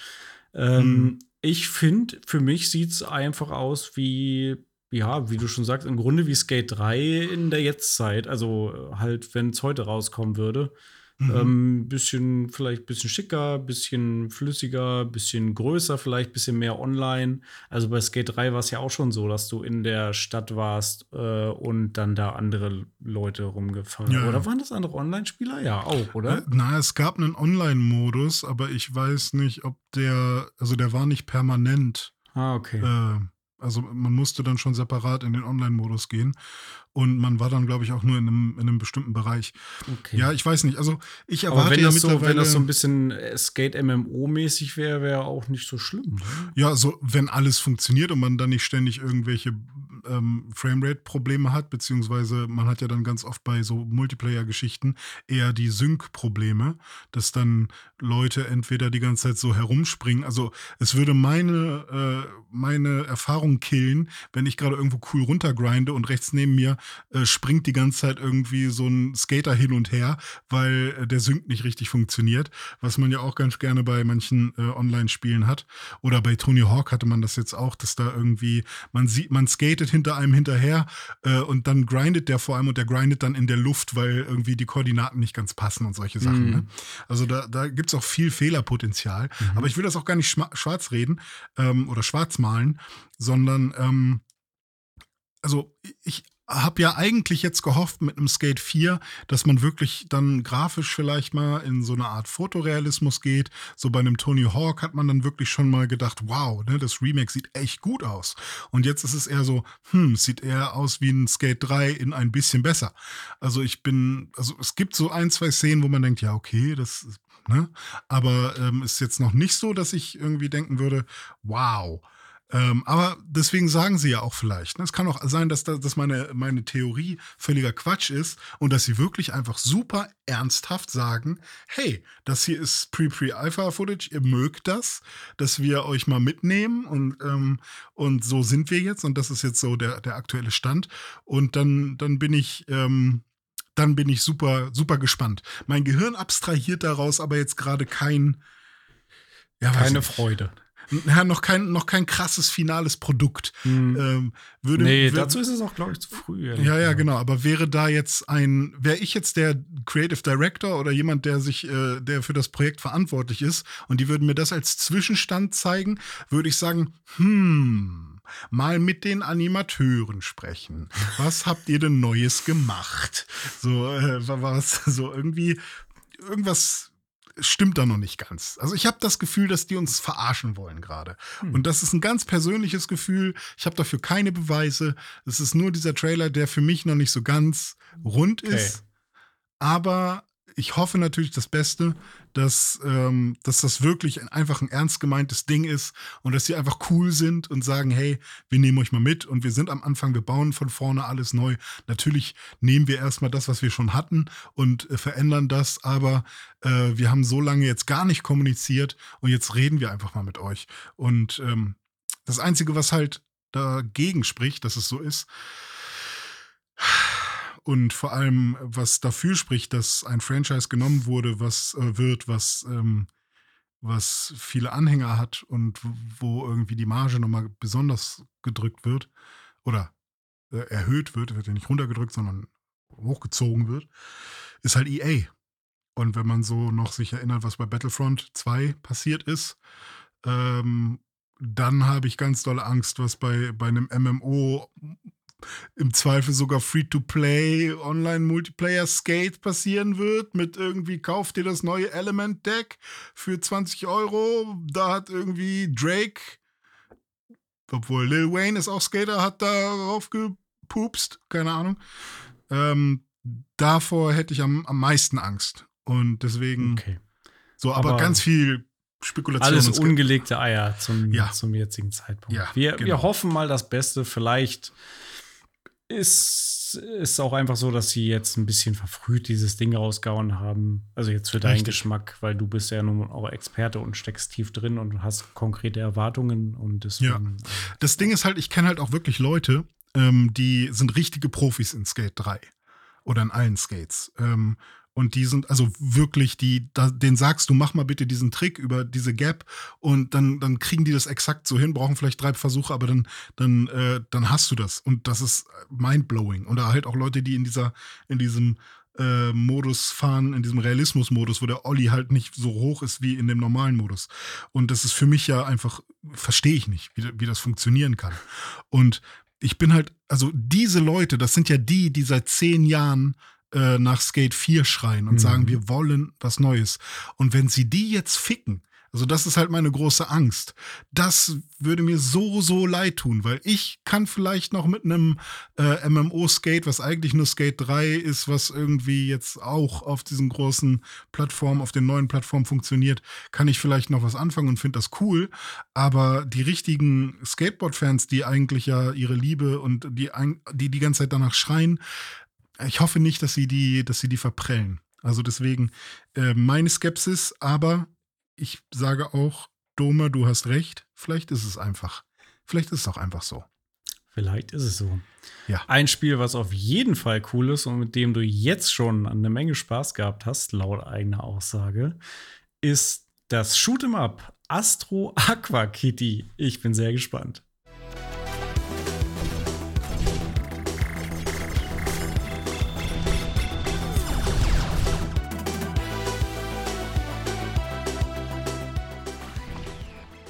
Ähm, mhm. Ich finde, für mich sieht es einfach aus wie, ja, wie du schon sagst, im Grunde wie Skate 3 in der Jetztzeit. Also halt, wenn es heute rauskommen würde. Mhm. Ähm, bisschen, vielleicht ein bisschen schicker, bisschen flüssiger, bisschen größer, vielleicht ein bisschen mehr online. Also bei Skate 3 war es ja auch schon so, dass du in der Stadt warst äh, und dann da andere Leute rumgefahren. Ja. Oder waren das andere Online-Spieler? Ja, auch, oder? Äh, na, es gab einen Online-Modus, aber ich weiß nicht, ob der, also der war nicht permanent. Ah, okay. Äh, also man musste dann schon separat in den Online-Modus gehen. Und man war dann, glaube ich, auch nur in einem, in einem bestimmten Bereich. Okay. Ja, ich weiß nicht. Also ich erwarte Aber wenn ja das mittlerweile. So, wenn das so ein bisschen äh, Skate-MMO-mäßig wäre, wäre auch nicht so schlimm. Ne? Ja, so wenn alles funktioniert und man dann nicht ständig irgendwelche ähm, Framerate-Probleme hat, beziehungsweise man hat ja dann ganz oft bei so Multiplayer-Geschichten eher die Sync-Probleme, dass dann Leute entweder die ganze Zeit so herumspringen. Also es würde meine, äh, meine Erfahrung killen, wenn ich gerade irgendwo cool runtergrinde und rechts neben mir äh, springt die ganze Zeit irgendwie so ein Skater hin und her, weil äh, der Sync nicht richtig funktioniert, was man ja auch ganz gerne bei manchen äh, Online-Spielen hat. Oder bei Tony Hawk hatte man das jetzt auch, dass da irgendwie, man sieht, man skatet hinter einem hinterher äh, und dann grindet der vor allem und der grindet dann in der Luft, weil irgendwie die Koordinaten nicht ganz passen und solche Sachen. Mhm. Ne? Also da, da gibt es auch viel Fehlerpotenzial. Mhm. Aber ich will das auch gar nicht schwarz reden ähm, oder schwarz malen, sondern ähm, also ich habe ja eigentlich jetzt gehofft mit einem Skate 4, dass man wirklich dann grafisch vielleicht mal in so eine Art Fotorealismus geht. So bei einem Tony Hawk hat man dann wirklich schon mal gedacht, wow, ne, das Remake sieht echt gut aus. Und jetzt ist es eher so, hm, sieht eher aus wie ein Skate 3 in ein bisschen besser. Also ich bin, also es gibt so ein, zwei Szenen, wo man denkt, ja, okay, das ne? Aber ähm, ist jetzt noch nicht so, dass ich irgendwie denken würde, wow. Ähm, aber deswegen sagen sie ja auch vielleicht. Ne? Es kann auch sein, dass, da, dass meine, meine Theorie völliger Quatsch ist und dass sie wirklich einfach super ernsthaft sagen, hey, das hier ist Pre-Pre-Alpha-Footage, ihr mögt das, dass wir euch mal mitnehmen und, ähm, und so sind wir jetzt und das ist jetzt so der, der aktuelle Stand. Und dann, dann bin ich... Ähm, dann bin ich super, super gespannt. Mein Gehirn abstrahiert daraus aber jetzt gerade kein, ja, Keine. Freude. Ja, noch kein, noch kein krasses finales Produkt. Ähm, würde, nee, wür- dazu ist es auch, glaube ich, zu früh. Ja, ja, genau. Aber wäre da jetzt ein, wäre ich jetzt der Creative Director oder jemand, der sich, äh, der für das Projekt verantwortlich ist und die würden mir das als Zwischenstand zeigen, würde ich sagen, hm, mal mit den Animateuren sprechen. Was habt ihr denn Neues gemacht? So, äh, wa- was, so irgendwie, irgendwas stimmt da noch nicht ganz. Also ich habe das Gefühl, dass die uns verarschen wollen gerade. Hm. Und das ist ein ganz persönliches Gefühl. Ich habe dafür keine Beweise. Es ist nur dieser Trailer, der für mich noch nicht so ganz rund Okay. ist. Aber ich hoffe natürlich das Beste, dass, ähm, dass das wirklich ein, einfach ein ernst gemeintes Ding ist und dass sie einfach cool sind und sagen, hey, wir nehmen euch mal mit und wir sind am Anfang, wir bauen von vorne alles neu. Natürlich nehmen wir erstmal das, was wir schon hatten und äh, verändern das, aber äh, wir haben so lange jetzt gar nicht kommuniziert und jetzt reden wir einfach mal mit euch. Und ähm, das Einzige, was halt dagegen spricht, dass es so ist, und vor allem, was dafür spricht, dass ein Franchise genommen wurde, was äh, wird, was, ähm, was viele Anhänger hat und wo irgendwie die Marge nochmal besonders gedrückt wird oder äh, erhöht wird, wird ja nicht runtergedrückt, sondern hochgezogen wird, ist halt EA. Und wenn man so noch sich erinnert, was bei Battlefront 2 passiert ist, ähm, dann habe ich ganz dolle Angst, was bei, bei einem MMO im Zweifel sogar Free-to-Play Online-Multiplayer-Skate passieren wird mit irgendwie, kauft dir das neue Element-Deck für 20 Euro. Da hat irgendwie Drake, obwohl Lil Wayne ist auch Skater, hat darauf gepupst, keine Ahnung. Ähm, davor hätte ich am, am meisten Angst. Und deswegen, Okay. so, aber, Aber ganz viel Spekulation. Alles ungelegte Eier zum, Ja. zum jetzigen Zeitpunkt. Ja, wir, wir genau. hoffen mal das Beste. Vielleicht ist es auch einfach so, dass sie jetzt ein bisschen verfrüht dieses Ding rausgehauen haben. Also jetzt für deinen Richtig. Geschmack, weil du bist ja nun auch Experte und steckst tief drin und hast konkrete Erwartungen und deswegen. äh, Das Ding ist halt, ich kenne halt auch wirklich Leute, ähm, die sind richtige Profis in Skate 3 oder in allen Skates. Ähm, und die sind also wirklich, die, da, den sagst du, mach mal bitte diesen Trick über diese Gap und dann, dann kriegen die das exakt so hin, brauchen vielleicht drei Versuche, aber dann, dann, äh, dann hast du das. Und das ist mindblowing. Oder halt auch Leute, die in dieser, in diesem äh, Modus fahren, in diesem Realismus-Modus, wo der Olli halt nicht so hoch ist wie in dem normalen Modus. Und das ist für mich ja einfach, verstehe ich nicht, wie, wie das funktionieren kann. Und ich bin halt, also diese Leute, das sind ja die, die seit zehn Jahren äh, nach Skate 4 schreien und Mhm. sagen, wir wollen was Neues. Und wenn sie die jetzt ficken, Also das ist halt meine große Angst. Das würde mir so, so leid tun, weil ich kann vielleicht noch mit einem äh, MMO-Skate, was eigentlich nur Skate 3 ist, was irgendwie jetzt auch auf diesen großen Plattformen, auf den neuen Plattformen funktioniert, kann ich vielleicht noch was anfangen und finde das cool. Aber die richtigen Skateboard-Fans, die eigentlich ja ihre Liebe und die, die die ganze Zeit danach schreien, ich hoffe nicht, dass sie die, dass sie die verprellen. Also deswegen äh, meine Skepsis, aber ich sage auch, Dome, du hast recht. Vielleicht ist es einfach. Vielleicht ist es auch einfach so. Vielleicht ist es so. Ja. Ein Spiel, was auf jeden Fall cool ist und mit dem du jetzt schon eine Menge Spaß gehabt hast, laut eigener Aussage, ist das Shoot'em Up Astro Aqua Kitty. Ich bin sehr gespannt.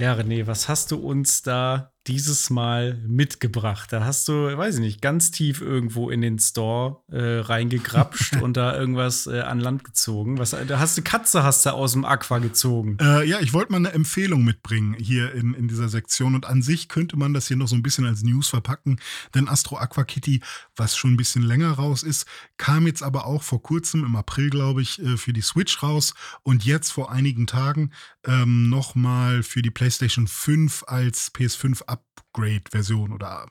Ja, René, was hast du uns da dieses Mal mitgebracht? Da hast du, weiß ich nicht, ganz tief irgendwo in den Store äh, reingegrapscht <laughs> und da irgendwas äh, an Land gezogen. Was, da hast du Katze hast du aus dem Aqua gezogen. Äh, ja, ich wollte mal eine Empfehlung mitbringen hier in, in dieser Sektion und an sich könnte man das hier noch so ein bisschen als News verpacken, denn Astro Aqua Kitty, was schon ein bisschen länger raus ist, kam jetzt aber auch vor kurzem, im April glaube ich, äh, für die Switch raus und jetzt vor einigen Tagen ähm, nochmal für die PlayStation 5 als PS5 Upgrade-Version oder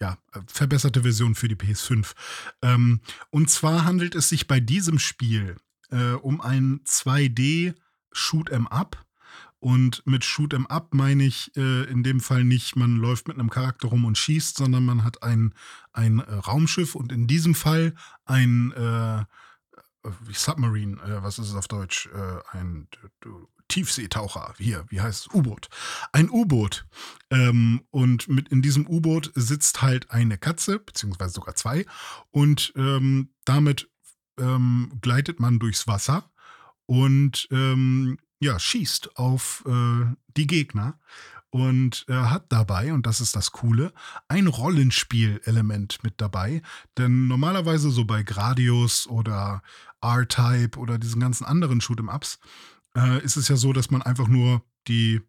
ja, verbesserte Version für die PS5. Ähm, und zwar handelt es sich bei diesem Spiel äh, um ein 2D Shoot'em Up. Und mit Shoot'em Up meine ich äh, in dem Fall nicht, man läuft mit einem Charakter rum und schießt, sondern man hat ein, ein äh, Raumschiff und in diesem Fall ein äh, Submarine, äh, was ist es auf Deutsch? Äh, ein Tiefseetaucher, hier, wie heißt es? U-Boot. Ein U-Boot. Ähm, und mit in diesem U-Boot sitzt halt eine Katze, beziehungsweise sogar zwei. Und ähm, damit ähm, gleitet man durchs Wasser und ähm, ja, schießt auf äh, die Gegner und äh, hat dabei, und das ist das Coole, ein Rollenspielelement mit dabei. Denn normalerweise so bei Gradius oder R-Type oder diesen ganzen anderen Shoot'em-Ups äh, ist es ja so, dass man einfach nur die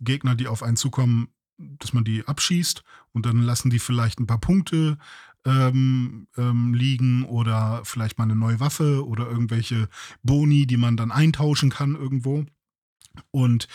Gegner, die auf einen zukommen, dass man die abschießt und dann lassen die vielleicht ein paar Punkte ähm, ähm, liegen oder vielleicht mal eine neue Waffe oder irgendwelche Boni, die man dann eintauschen kann irgendwo. Und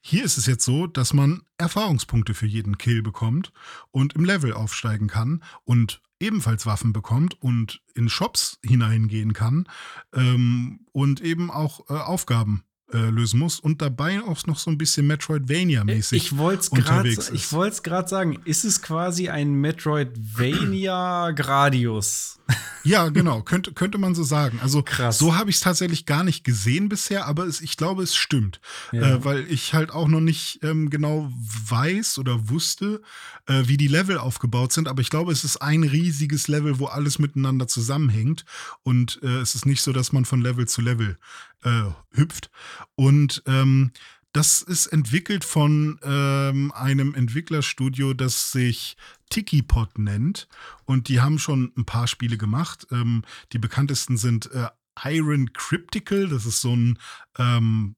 hier ist es jetzt so, dass man Erfahrungspunkte für jeden Kill bekommt und im Level aufsteigen kann und ebenfalls Waffen bekommt und in Shops hineingehen kann ähm, und eben auch äh, Aufgaben äh, lösen muss und dabei auch noch so ein bisschen Metroidvania-mäßig ich unterwegs ist. Ich wollte es gerade sagen, ist es quasi ein Metroidvania-Gradius? <laughs> Ja, genau, könnte, könnte man so sagen. Also Krass. so habe ich es tatsächlich gar nicht gesehen bisher, aber es, ich glaube, es stimmt. Ja. Äh, weil ich halt auch noch nicht ähm, genau weiß oder wusste, äh, wie die Level aufgebaut sind. Aber ich glaube, es ist ein riesiges Level, wo alles miteinander zusammenhängt. Und äh, es ist nicht so, dass man von Level zu Level äh, hüpft. Und ähm, das ist entwickelt von ähm, einem Entwicklerstudio, das sich Tikipot nennt. Und die haben schon ein paar Spiele gemacht. Ähm, die bekanntesten sind äh, Iron Cryptical. Das ist so ein ähm,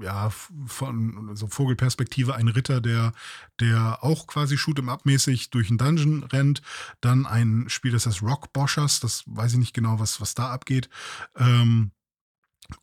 ja, von so Vogelperspektive ein Ritter, der, der auch quasi Shoot'em Up-mäßig durch einen Dungeon rennt. Dann ein Spiel, das heißt Rock Boshers, das weiß ich nicht genau, was, was da abgeht. Ähm,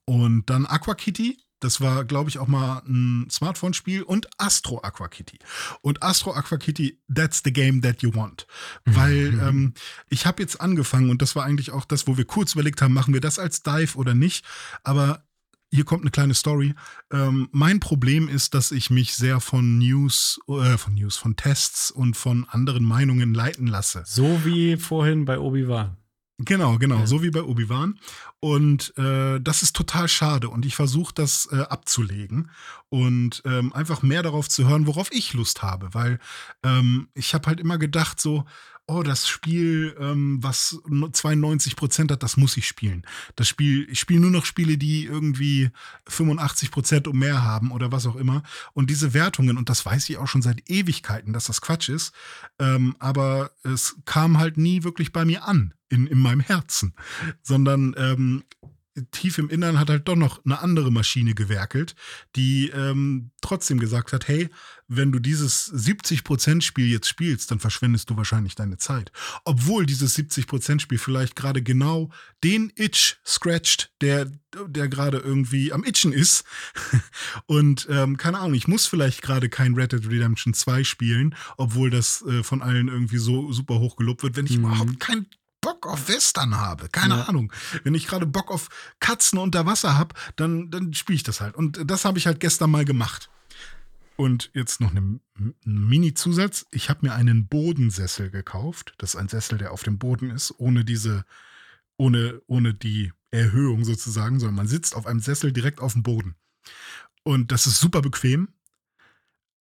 und dann Aqua Kitty, das war, glaube ich, auch mal ein Smartphone-Spiel und Astro Aqua Kitty. Und Astro Aqua Kitty, that's the game that you want. Weil Mhm. ähm, ich habe jetzt angefangen und das war eigentlich auch das, wo wir kurz überlegt haben, machen wir das als Dive oder nicht. Aber hier kommt eine kleine Story. Ähm, mein Problem ist, dass ich mich sehr von News, äh, von News, von Tests und von anderen Meinungen leiten lasse. So wie vorhin bei Obi-Wan. Genau, genau, Ja. so wie bei Obi-Wan. Und äh, das ist total schade. Und ich versuche das äh, abzulegen und ähm, einfach mehr darauf zu hören, worauf ich Lust habe. Weil ähm, ich habe halt immer gedacht, so, oh, das Spiel, ähm, was no- 92 Prozent hat, das muss ich spielen. Das Spiel, ich spiele nur noch Spiele, die irgendwie 85 Prozent und mehr haben oder was auch immer. Und diese Wertungen, und das weiß ich auch schon seit Ewigkeiten, dass das Quatsch ist, ähm, aber es kam halt nie wirklich bei mir an, in, in meinem Herzen, sondern ähm, tief im Innern hat halt doch noch eine andere Maschine gewerkelt, die ähm, trotzdem gesagt hat, hey, wenn du dieses 70%-Spiel jetzt spielst, dann verschwendest du wahrscheinlich deine Zeit. Obwohl dieses 70%-Spiel vielleicht gerade genau den Itch scratcht, der, der gerade irgendwie am Itchen ist. <laughs> Und ähm, keine Ahnung, ich muss vielleicht gerade kein Red Dead Redemption 2 spielen, obwohl das äh, von allen irgendwie so super hoch gelobt wird, wenn ich mhm. überhaupt kein Bock auf Western habe, keine ja. Ahnung. Wenn ich gerade Bock auf Katzen unter Wasser habe, dann, dann spiele ich das halt. Und das habe ich halt gestern mal gemacht. Und jetzt noch ein Mini-Zusatz. Ich habe mir einen Bodensessel gekauft. Das ist ein Sessel, der auf dem Boden ist, ohne diese, ohne, ohne die Erhöhung sozusagen, sondern man sitzt auf einem Sessel direkt auf dem Boden. Und das ist super bequem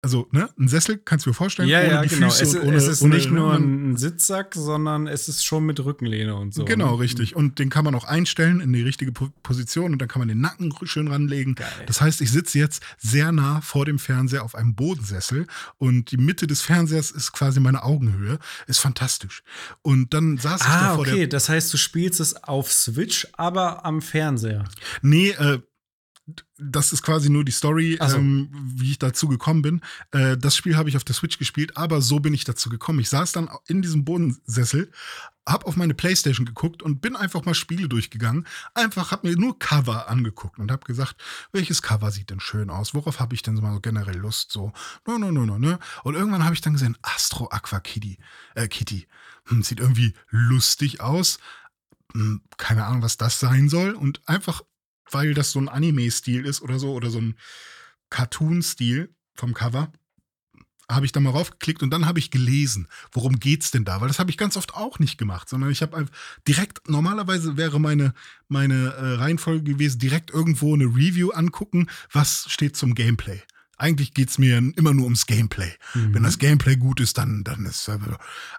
also ne, ein Sessel, kannst du dir vorstellen? Ja, ja, genau. es, ist, ohne, es ist ohne, nicht ohne, nur ein Sitzsack, sondern es ist schon mit Rückenlehne und so. Genau, ne? richtig. Und den kann man auch einstellen in die richtige Position und dann kann man den Nacken schön ranlegen. Geil. Das heißt, ich sitze jetzt sehr nah vor dem Fernseher auf einem Bodensessel und die Mitte des Fernsehers ist quasi meine Augenhöhe. Ist fantastisch. Und dann saß ah, ich da vor okay. der. Das heißt, du spielst es auf Switch, aber am Fernseher. Nee, äh, das ist quasi nur die Story, so. ähm, wie ich dazu gekommen bin. Äh, das Spiel habe ich auf der Switch gespielt, aber so bin ich dazu gekommen. Ich saß dann in diesem Bodensessel, habe auf meine Playstation geguckt und bin einfach mal Spiele durchgegangen. Einfach habe mir nur Cover angeguckt und habe gesagt, welches Cover sieht denn schön aus? Worauf habe ich denn so mal generell Lust? So, no, no, no, no, ne? Und irgendwann habe ich dann gesehen, Astro Aqua Kitty. Äh, Kitty. Hm, sieht irgendwie lustig aus. Hm, keine Ahnung, was das sein soll. Und einfach weil das so ein Anime-Stil ist oder so, oder so ein Cartoon-Stil vom Cover, habe ich da mal raufgeklickt und dann habe ich gelesen, worum geht's denn da? Weil das habe ich ganz oft auch nicht gemacht, sondern ich habe direkt, normalerweise wäre meine, meine äh, Reihenfolge gewesen, direkt irgendwo eine Review angucken, was steht zum Gameplay. Eigentlich geht es mir immer nur ums Gameplay. Mhm. Wenn das Gameplay gut ist, dann, dann ist.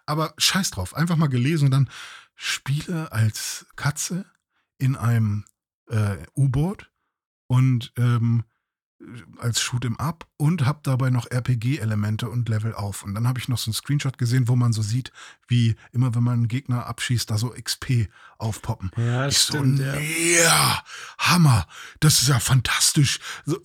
Aber scheiß drauf, einfach mal gelesen und dann Spiele als Katze in einem äh, U-Boot und ähm, als Shoot'em Up und habe dabei noch RPG-Elemente und Level auf. Und dann habe ich noch so einen Screenshot gesehen, wo man so sieht, wie immer, wenn man einen Gegner abschießt, da so XP aufpoppen. Ja, ich stimmt. So, ja. yeah, Hammer, das ist ja fantastisch.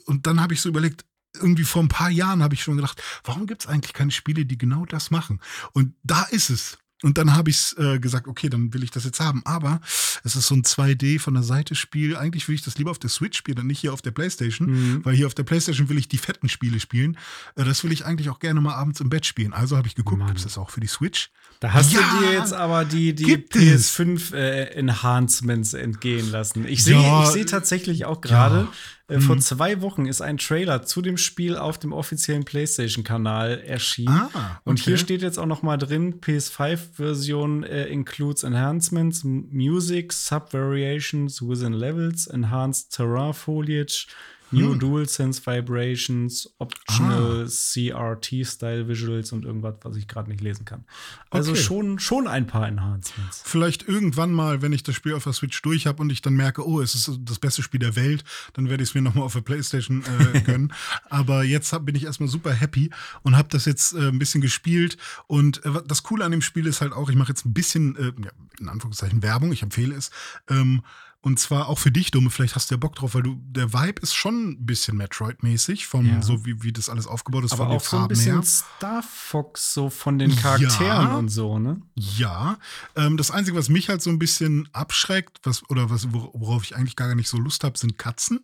Und dann habe ich so überlegt, irgendwie vor ein paar Jahren habe ich schon gedacht, warum gibt es eigentlich keine Spiele, die genau das machen? Und da ist es. Und dann habe ich äh, gesagt, okay, dann will ich das jetzt haben. Aber es ist so ein 2D von der Seite Spiel. Eigentlich will ich das lieber auf der Switch spielen, dann nicht hier auf der Playstation. Mhm. Weil hier auf der Playstation will ich die fetten Spiele spielen. Äh, das will ich eigentlich auch gerne mal abends im Bett spielen. Also habe ich geguckt, gibt es das auch für die Switch? Da hast ja, du dir jetzt aber die, die PS5 äh, Enhancements entgehen lassen. Ich sehe ja, seh tatsächlich auch gerade, ja. äh, vor mhm. zwei Wochen ist ein Trailer zu dem Spiel auf dem offiziellen PlayStation-Kanal erschienen. Ah, okay. Und hier steht jetzt auch noch mal drin, PS5-Version äh, includes Enhancements, Music, Sub-Variations within Levels, Enhanced Terrain Foliage, New hm. DualSense Vibrations, Optional ah. CRT-Style Visuals und irgendwas, was ich gerade nicht lesen kann. Also okay. schon, schon ein paar Enhancements. Vielleicht irgendwann mal, wenn ich das Spiel auf der Switch durch habe und ich dann merke, oh, es ist das beste Spiel der Welt, dann werde ich es mir nochmal auf der Playstation äh, <laughs> gönnen. Aber jetzt hab, bin ich erstmal super happy und habe das jetzt äh, ein bisschen gespielt. Und äh, das Coole an dem Spiel ist halt auch, ich mache jetzt ein bisschen, äh, ja, in Anführungszeichen, Werbung, ich empfehle es. Ähm, und zwar auch für dich, Dumme, vielleicht hast du ja Bock drauf, weil du, der Vibe ist schon ein bisschen Metroid-mäßig, vom, ja. so wie, wie das alles aufgebaut ist, Aber von den auch Farben so ein bisschen her. Star Fox, so von den Charakteren ja, und so, ne? Ja. Ähm, das Einzige, was mich halt so ein bisschen abschreckt, was, oder was, worauf ich eigentlich gar nicht so Lust habe, sind Katzen.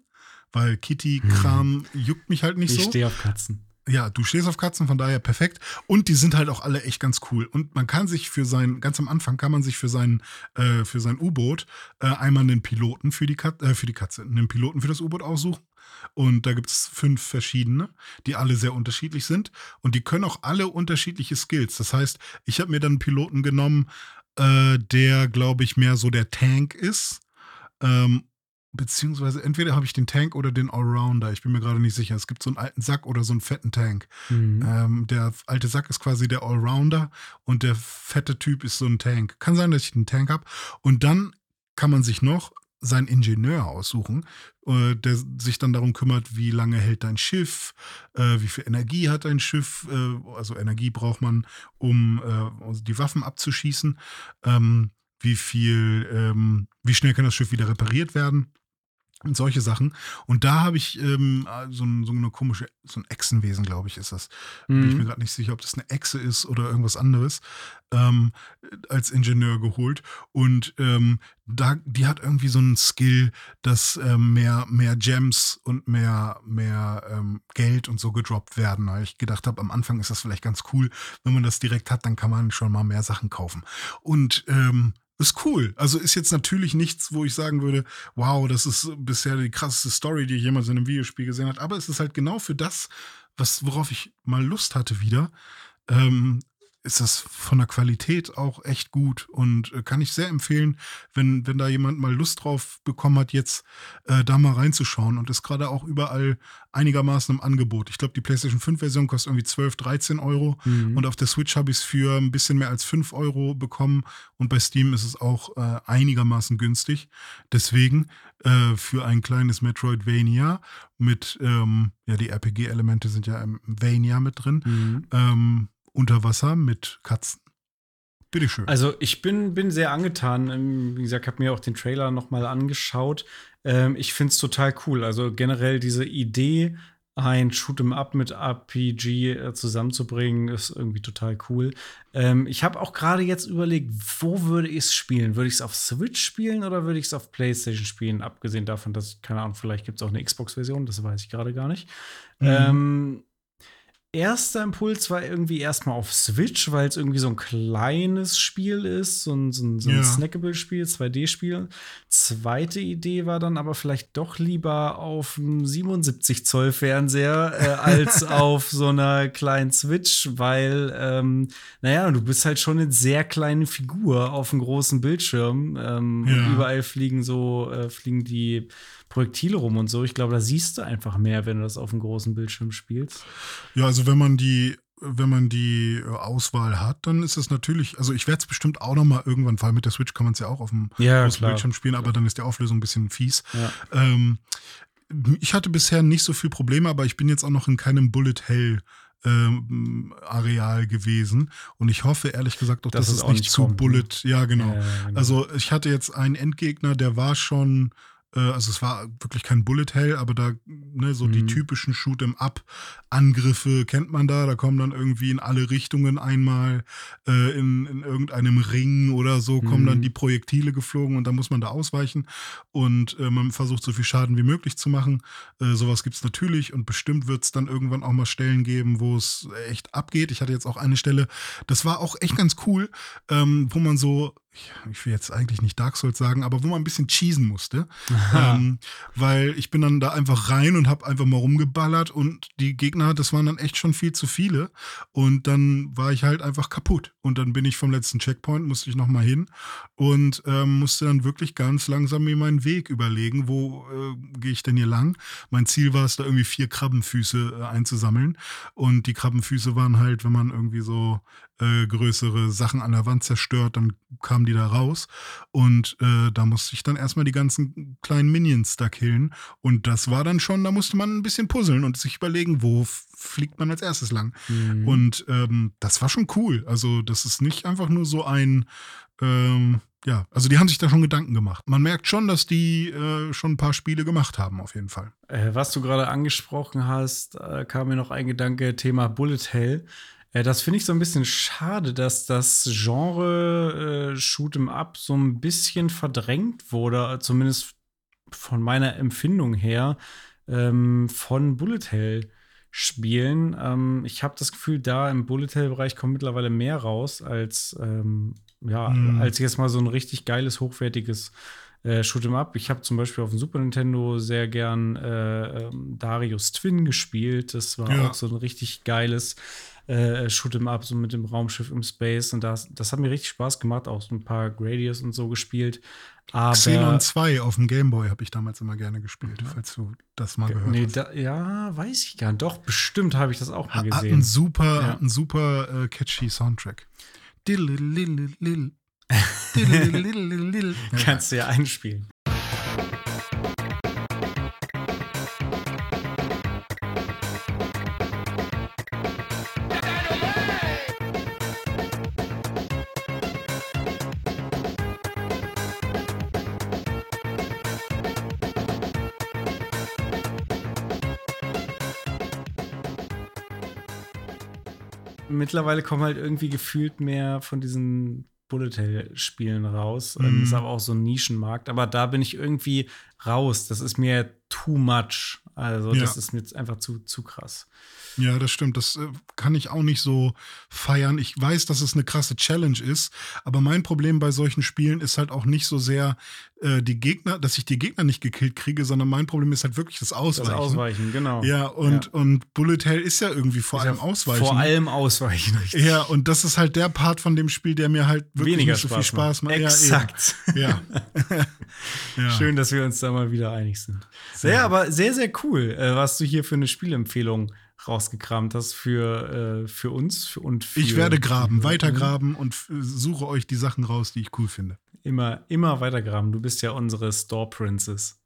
Weil Kitty-Kram hm. juckt mich halt nicht ich so. Ich stehe auf Katzen ja, du stehst auf Katzen, von daher perfekt. Und die sind halt auch alle echt ganz cool. Und man kann sich für sein, ganz am Anfang kann man sich für sein, äh, für sein U-Boot äh, einmal einen Piloten für die, Kat äh, für die Katze, einen Piloten für das U-Boot aussuchen. Und da gibt es fünf verschiedene, die alle sehr unterschiedlich sind. Und die können auch alle unterschiedliche Skills. Das heißt, ich habe mir dann einen Piloten genommen, äh, der, glaube ich, mehr so der Tank ist. Ähm, beziehungsweise entweder habe ich den Tank oder den Allrounder. Ich bin mir gerade nicht sicher. Es gibt so einen alten Sack oder so einen fetten Tank. Mhm. Ähm, der alte Sack ist quasi der Allrounder und der fette Typ ist so ein Tank. Kann sein, dass ich einen Tank habe. Und dann kann man sich noch seinen Ingenieur aussuchen, äh, der sich dann darum kümmert, wie lange hält dein Schiff, äh, wie viel Energie hat dein Schiff, äh, also Energie braucht man, um äh, die Waffen abzuschießen. Ähm, wie viel, ähm, wie schnell kann das Schiff wieder repariert werden und solche Sachen. Und da habe ich ähm, so, ein, so, eine komische, so ein Echsenwesen, glaube ich, ist das. Mhm. Bin ich mir gerade nicht sicher, ob das eine Echse ist oder irgendwas anderes, ähm, als Ingenieur geholt. Und ähm, da, die hat irgendwie so einen Skill, dass ähm, mehr, mehr Gems und mehr, mehr ähm, Geld und so gedroppt werden. Weil ich gedacht habe, am Anfang ist das vielleicht ganz cool. Wenn man das direkt hat, dann kann man schon mal mehr Sachen kaufen. Und ähm, ist cool. Also ist jetzt natürlich nichts, wo ich sagen würde, wow, das ist bisher die krasseste Story, die ich jemals in einem Videospiel gesehen habe. Aber es ist halt genau für das, was, worauf ich mal Lust hatte wieder. Ähm, ist das von der Qualität auch echt gut und äh, kann ich sehr empfehlen, wenn, wenn da jemand mal Lust drauf bekommen hat, jetzt äh, da mal reinzuschauen und ist gerade auch überall einigermaßen im Angebot. Ich glaube, die PlayStation 5 Version kostet irgendwie 12, 13 Euro mhm. und auf der Switch habe ich es für ein bisschen mehr als 5 Euro bekommen und bei Steam ist es auch äh, einigermaßen günstig. Deswegen äh, für ein kleines Metroidvania mit, ähm, ja, die RPG-Elemente sind ja im Vania mit drin. Mhm. Ähm, unter Wasser mit Katzen. Bitteschön. Also ich bin, bin sehr angetan. Ähm, wie gesagt, ich habe mir auch den Trailer noch mal angeschaut. Ähm, ich finde es total cool. Also generell diese Idee, ein Shoot'em Up mit RPG äh, zusammenzubringen, ist irgendwie total cool. Ähm, ich habe auch gerade jetzt überlegt, wo würde ich es spielen? Würde ich es auf Switch spielen oder würde ich es auf PlayStation spielen? Abgesehen davon, dass, keine Ahnung, vielleicht gibt es auch eine Xbox-Version, das weiß ich gerade gar nicht. Mhm. Ähm, erster Impuls war irgendwie erstmal auf Switch, weil es irgendwie so ein kleines Spiel ist, so ein, so ein, so ein ja. Snackable-Spiel, 2D-Spiel. Zweite Idee war dann aber vielleicht doch lieber auf einem 77 Zoll Fernseher äh, als <laughs> auf so einer kleinen Switch, weil, ähm, naja, du bist halt schon eine sehr kleine Figur auf einem großen Bildschirm. Ähm, ja. überall fliegen so, äh, fliegen die Projektile rum und so. Ich glaube, da siehst du einfach mehr, wenn du das auf einem großen Bildschirm spielst. Ja, also wenn man die wenn man die äh, Auswahl hat, dann ist es natürlich, also ich werde es bestimmt auch noch mal irgendwann, weil mit der Switch kann man es ja auch auf dem ja, großen Bildschirm spielen, aber dann ist die Auflösung ein bisschen fies. Ja. Ähm, ich hatte bisher nicht so viel Probleme, aber ich bin jetzt auch noch in keinem Bullet Hell ähm, Areal gewesen. Und ich hoffe ehrlich gesagt auch, das dass es nicht zu kommt, ne? Bullet. Ja, genau. Ja, genau. Also ich hatte jetzt einen Endgegner, der war schon also es war wirklich kein Bullet Hell, aber da, ne, so mhm. die typischen Shoot'em-up-Angriffe kennt man da. Da kommen dann irgendwie in alle Richtungen einmal äh, in, in irgendeinem Ring oder so, kommen mhm. dann die Projektile geflogen und da muss man da ausweichen. Und äh, man versucht so viel Schaden wie möglich zu machen. Äh, sowas gibt es natürlich und bestimmt wird es dann irgendwann auch mal Stellen geben, wo es echt abgeht. Ich hatte jetzt auch eine Stelle, das war auch echt ganz cool, ähm, wo man so ich will jetzt eigentlich nicht Dark Souls sagen, aber wo man ein bisschen cheesen musste. <laughs> Ähm, weil ich bin dann da einfach rein und habe einfach mal rumgeballert und die Gegner, das waren dann echt schon viel zu viele. Und dann war ich halt einfach kaputt. Und dann bin ich vom letzten Checkpoint, musste ich nochmal hin und ähm, musste dann wirklich ganz langsam mir meinen Weg überlegen, wo äh, gehe ich denn hier lang. Mein Ziel war es, da irgendwie vier Krabbenfüße äh, einzusammeln. Und die Krabbenfüße waren halt, wenn man irgendwie so äh, größere Sachen an der Wand zerstört, dann kamen die da raus. Und äh, da musste ich dann erstmal die ganzen kleinen Minions da killen. Und das war dann schon, da musste man ein bisschen puzzeln und sich überlegen, wo fliegt man als erstes lang. Mhm. Und ähm, das war schon cool. Also, das ist nicht einfach nur so ein ähm, ja, also die haben sich da schon Gedanken gemacht. Man merkt schon, dass die äh, schon ein paar Spiele gemacht haben, auf jeden Fall. Äh, was du gerade angesprochen hast, äh, kam mir noch ein Gedanke, Thema Bullet Hell. Ja, das finde ich so ein bisschen schade, dass das Genre äh, Shoot'em Up so ein bisschen verdrängt wurde, zumindest von meiner Empfindung her, ähm, von Bullet Hell Spielen. Ähm, ich habe das Gefühl, da im Bullet Hell Bereich kommt mittlerweile mehr raus als ähm, ja, mhm. als jetzt mal so ein richtig geiles, hochwertiges äh, Shoot'em Up. Ich habe zum Beispiel auf dem Super Nintendo sehr gern äh, ähm, Darius Twin gespielt. Das war ja. auch so ein richtig geiles äh, Shoot'em Up, so mit dem Raumschiff im Space. Und das, das hat mir richtig Spaß gemacht, auch so ein paar Gradius und so gespielt. Aber Xenon 2 auf dem Gameboy habe ich damals immer gerne gespielt, mhm. falls du das mal gehört nee, hast. Da, ja, weiß ich gar nicht. Doch, bestimmt habe ich das auch mal gesehen. Hat einen super, ja. einen super äh, catchy Soundtrack. <laughs> <laughs> Kannst du ja einspielen. Mittlerweile kommen halt irgendwie gefühlt mehr von diesen Bullet Hell Spielen raus. Mhm. Ist aber auch so ein Nischenmarkt. Aber da bin ich irgendwie raus. Das ist mir too much. Also, ja. das ist mir jetzt einfach zu, zu krass. Ja, das stimmt. Das äh, kann ich auch nicht so feiern. Ich weiß, dass es eine krasse Challenge ist, aber mein Problem bei solchen Spielen ist halt auch nicht so sehr äh, die Gegner, dass ich die Gegner nicht gekillt kriege, sondern mein Problem ist halt wirklich das Ausweichen. Das Ausweichen, genau. Ja, und, ja. und Bullet Hell ist ja irgendwie vor ist allem ja Ausweichen. Vor allem Ausweichen, <laughs> richtig. Ja, und das ist halt der Part von dem Spiel, der mir halt wirklich Weniger nicht so viel Spaß macht. Exakt. Ja, <laughs> ja. Schön, dass wir uns da mal wieder einig sind. Sehr, aber sehr, sehr cool, äh, was du hier für eine Spielempfehlung rausgekramt hast für, äh, für uns für, und für Ich werde graben, weiter graben und suche euch die Sachen raus, die ich cool finde. Immer, immer weiter graben. Du bist ja unsere Store Princess.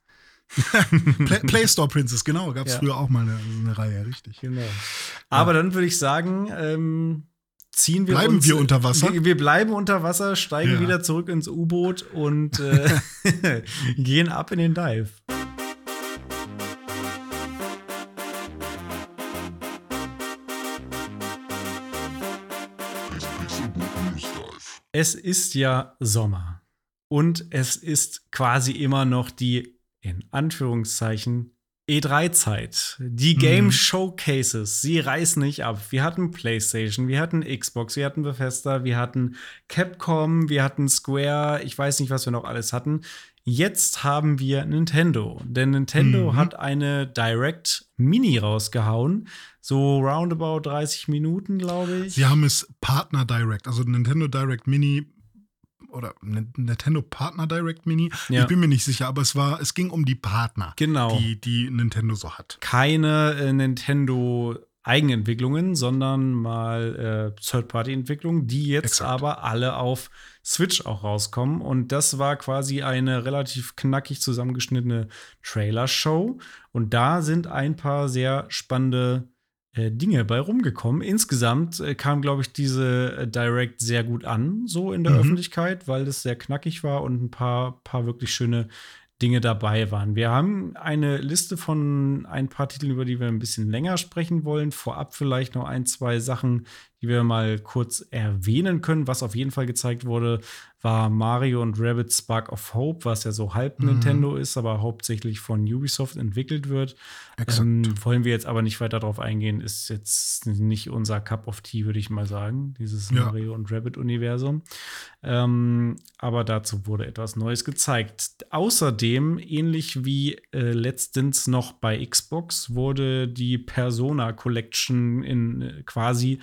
<laughs> Play, Play, Store Princess, genau. Gab es ja. früher auch mal eine, eine, Reihe, richtig. Genau. Aber ja. dann würde ich sagen, ähm, ziehen wir bleiben uns, wir unter Wasser. Wir, wir bleiben unter Wasser, steigen ja. wieder zurück ins U-Boot und äh, <laughs> gehen ab in den Dive. Es ist ja Sommer und es ist quasi immer noch die in Anführungszeichen E3-Zeit. Die Game mhm. Showcases, sie reißen nicht ab. Wir hatten PlayStation, wir hatten Xbox, wir hatten Bethesda, wir hatten Capcom, wir hatten Square, ich weiß nicht, was wir noch alles hatten. Jetzt haben wir Nintendo, denn Nintendo mhm. hat eine Direct Mini rausgehauen, so roundabout 30 Minuten, glaube ich. Sie haben es Partner Direct, also Nintendo Direct Mini oder Nintendo Partner Direct Mini. Ja. Ich bin mir nicht sicher, aber es war, es ging um die Partner, genau. die, die Nintendo so hat. Keine äh, Nintendo Eigenentwicklungen, sondern mal äh, Third-Party-Entwicklungen, die jetzt Exakt. aber alle auf Switch auch rauskommen. Und das war quasi eine relativ knackig zusammengeschnittene Trailer-Show. Und da sind ein paar sehr spannende Dinge bei rumgekommen. Insgesamt äh, kam, glaube ich, diese äh, Direct sehr gut an, so in der mhm. Öffentlichkeit, weil es sehr knackig war und ein paar, paar wirklich schöne Dinge dabei waren. Wir haben eine Liste von ein paar Titeln, über die wir ein bisschen länger sprechen wollen. Vorab vielleicht noch ein, zwei Sachen, die wir mal kurz erwähnen können. Was auf jeden Fall gezeigt wurde, war Mario und Rabbit Spark of Hope, was ja so halb mhm. Nintendo ist, aber hauptsächlich von Ubisoft entwickelt wird. Ähm, wollen wir jetzt aber nicht weiter darauf eingehen, ist jetzt nicht unser Cup of Tea, würde ich mal sagen, dieses ja. Mario und Rabbit-Universum. Ähm, aber dazu wurde etwas Neues gezeigt. Außerdem, ähnlich wie äh, letztens noch bei Xbox, wurde die Persona Collection in äh, quasi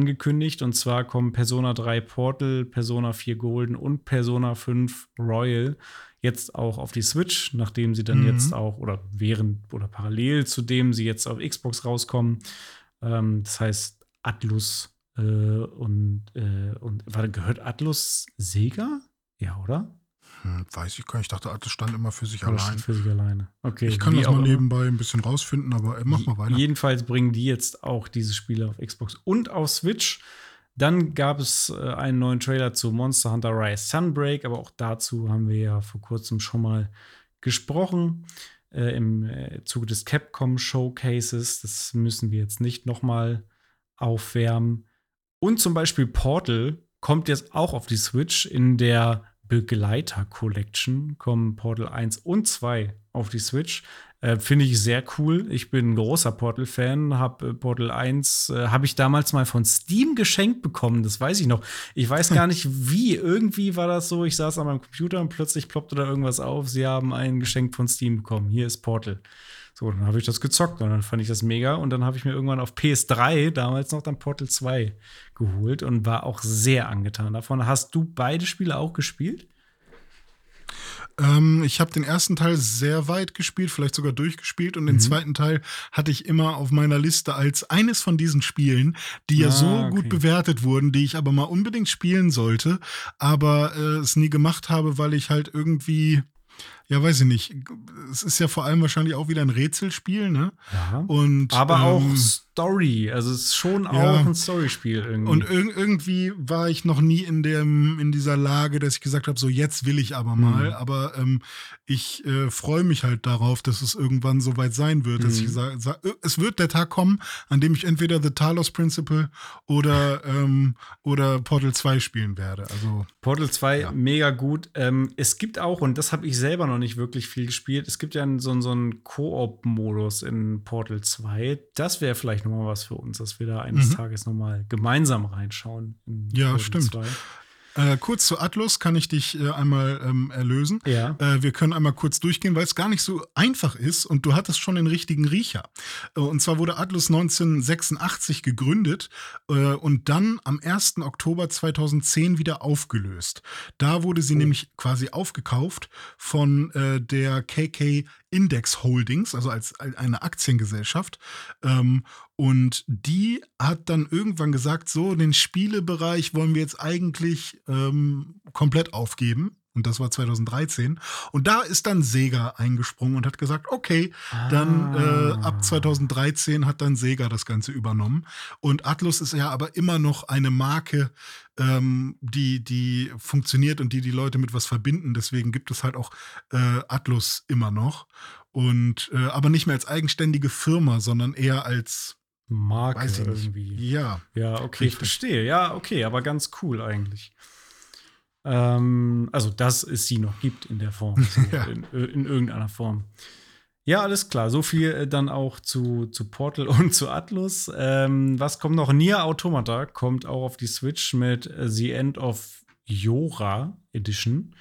angekündigt. Und zwar kommen Persona 3 Portal, Persona 4 Golden und Persona 5 Royal jetzt auch auf die Switch, nachdem sie dann mhm. jetzt auch oder während oder parallel zu dem sie jetzt auf Xbox rauskommen. Ähm, das heißt Atlus äh, und, äh, und war, gehört Atlus Sega? Ja, oder? Hm, weiß ich gar nicht. Ich dachte, Atlus stand immer für sich allein. Für sich alleine. Okay. Ich kann das mal nebenbei ein bisschen rausfinden, aber äh, mach mal weiter. Jedenfalls bringen die jetzt auch diese Spiele auf Xbox und auf Switch. Dann gab es äh, einen neuen Trailer zu Monster Hunter Rise Sunbreak, aber auch dazu haben wir ja vor kurzem schon mal gesprochen äh, im äh, Zuge des Capcom Showcases. Das müssen wir jetzt nicht noch mal aufwärmen. Und zum Beispiel Portal kommt jetzt auch auf die Switch in der Begleiter Collection kommen Portal 1 und 2 auf die Switch. Äh, Finde ich sehr cool. Ich bin ein großer Portal-Fan. Hab äh, Portal 1 äh, habe ich damals mal von Steam geschenkt bekommen. Das weiß ich noch. Ich weiß gar nicht <laughs> wie. Irgendwie war das so. Ich saß an meinem Computer und plötzlich ploppte da irgendwas auf. Sie haben ein Geschenk von Steam bekommen. Hier ist Portal. So, dann habe ich das gezockt und dann fand ich das mega. Und dann habe ich mir irgendwann auf PS3 damals noch dann Portal 2 geholt und war auch sehr angetan davon. Hast du beide Spiele auch gespielt? Ähm, ich habe den ersten Teil sehr weit gespielt, vielleicht sogar durchgespielt und den mhm. zweiten Teil hatte ich immer auf meiner Liste als eines von diesen Spielen, die ja ah, so okay. gut bewertet wurden, die ich aber mal unbedingt spielen sollte, aber äh, es nie gemacht habe, weil ich halt irgendwie ja, weiß ich nicht. Es ist ja vor allem wahrscheinlich auch wieder ein Rätselspiel, ne? Ja. Und, Aber ähm, auch Story. Also es ist schon auch Ja. ein Storyspiel irgendwie. Und irg irgendwie war ich noch nie in dem in dieser Lage, dass ich gesagt habe, so jetzt will ich aber mal. Mhm. Aber ähm, ich äh, freue mich halt darauf, dass es irgendwann soweit sein wird. Dass Mhm. ich sage, sa es wird der Tag kommen, an dem ich entweder The Talos Principle oder ähm, oder Portal 2 spielen werde. Also Portal 2, Ja. mega gut. Ähm, es gibt auch, und das habe ich selber noch nicht wirklich viel gespielt, es gibt ja so, so einen Koop-Modus in Portal 2. Das wäre vielleicht noch mal was für uns, dass wir da eines Mhm. Tages noch mal gemeinsam reinschauen. in Ja, Portal stimmt. 2. äh, kurz zu Atlus kann ich dich äh, einmal ähm, erlösen. Ja. Äh, wir können einmal kurz durchgehen, weil es gar nicht so einfach ist und du hattest schon den richtigen Riecher. Äh, und zwar wurde Atlus 1986 gegründet äh, und dann am 1. Oktober 2010 wieder aufgelöst. Da wurde sie Oh. nämlich quasi aufgekauft von äh, der KK Index Holdings, also als als eine Aktiengesellschaft. Ähm, und die hat dann irgendwann gesagt, so, den Spielebereich wollen wir jetzt eigentlich ähm, komplett aufgeben. Und das war 2013. Und da ist dann Sega eingesprungen und hat gesagt, okay, dann äh, Ah. ab 2013 hat dann Sega das Ganze übernommen. Und Atlus ist ja aber immer noch eine Marke, ähm, die, die funktioniert und die die Leute mit was verbinden. Deswegen gibt es halt auch äh, Atlus immer noch. Und äh, aber nicht mehr als eigenständige Firma, sondern eher als, Marke irgendwie. Ja. Ja, okay, ich Richtig. verstehe. Ja, okay, aber ganz cool eigentlich. Ähm, also, dass es sie noch gibt in der Form, <laughs> so, Ja. in, in irgendeiner Form. Ja, alles klar. So viel äh, dann auch zu, zu Portal <laughs> und zu Atlus. Ähm, was kommt noch? Nier Automata kommt auch auf die Switch mit äh, The End of Yora Edition.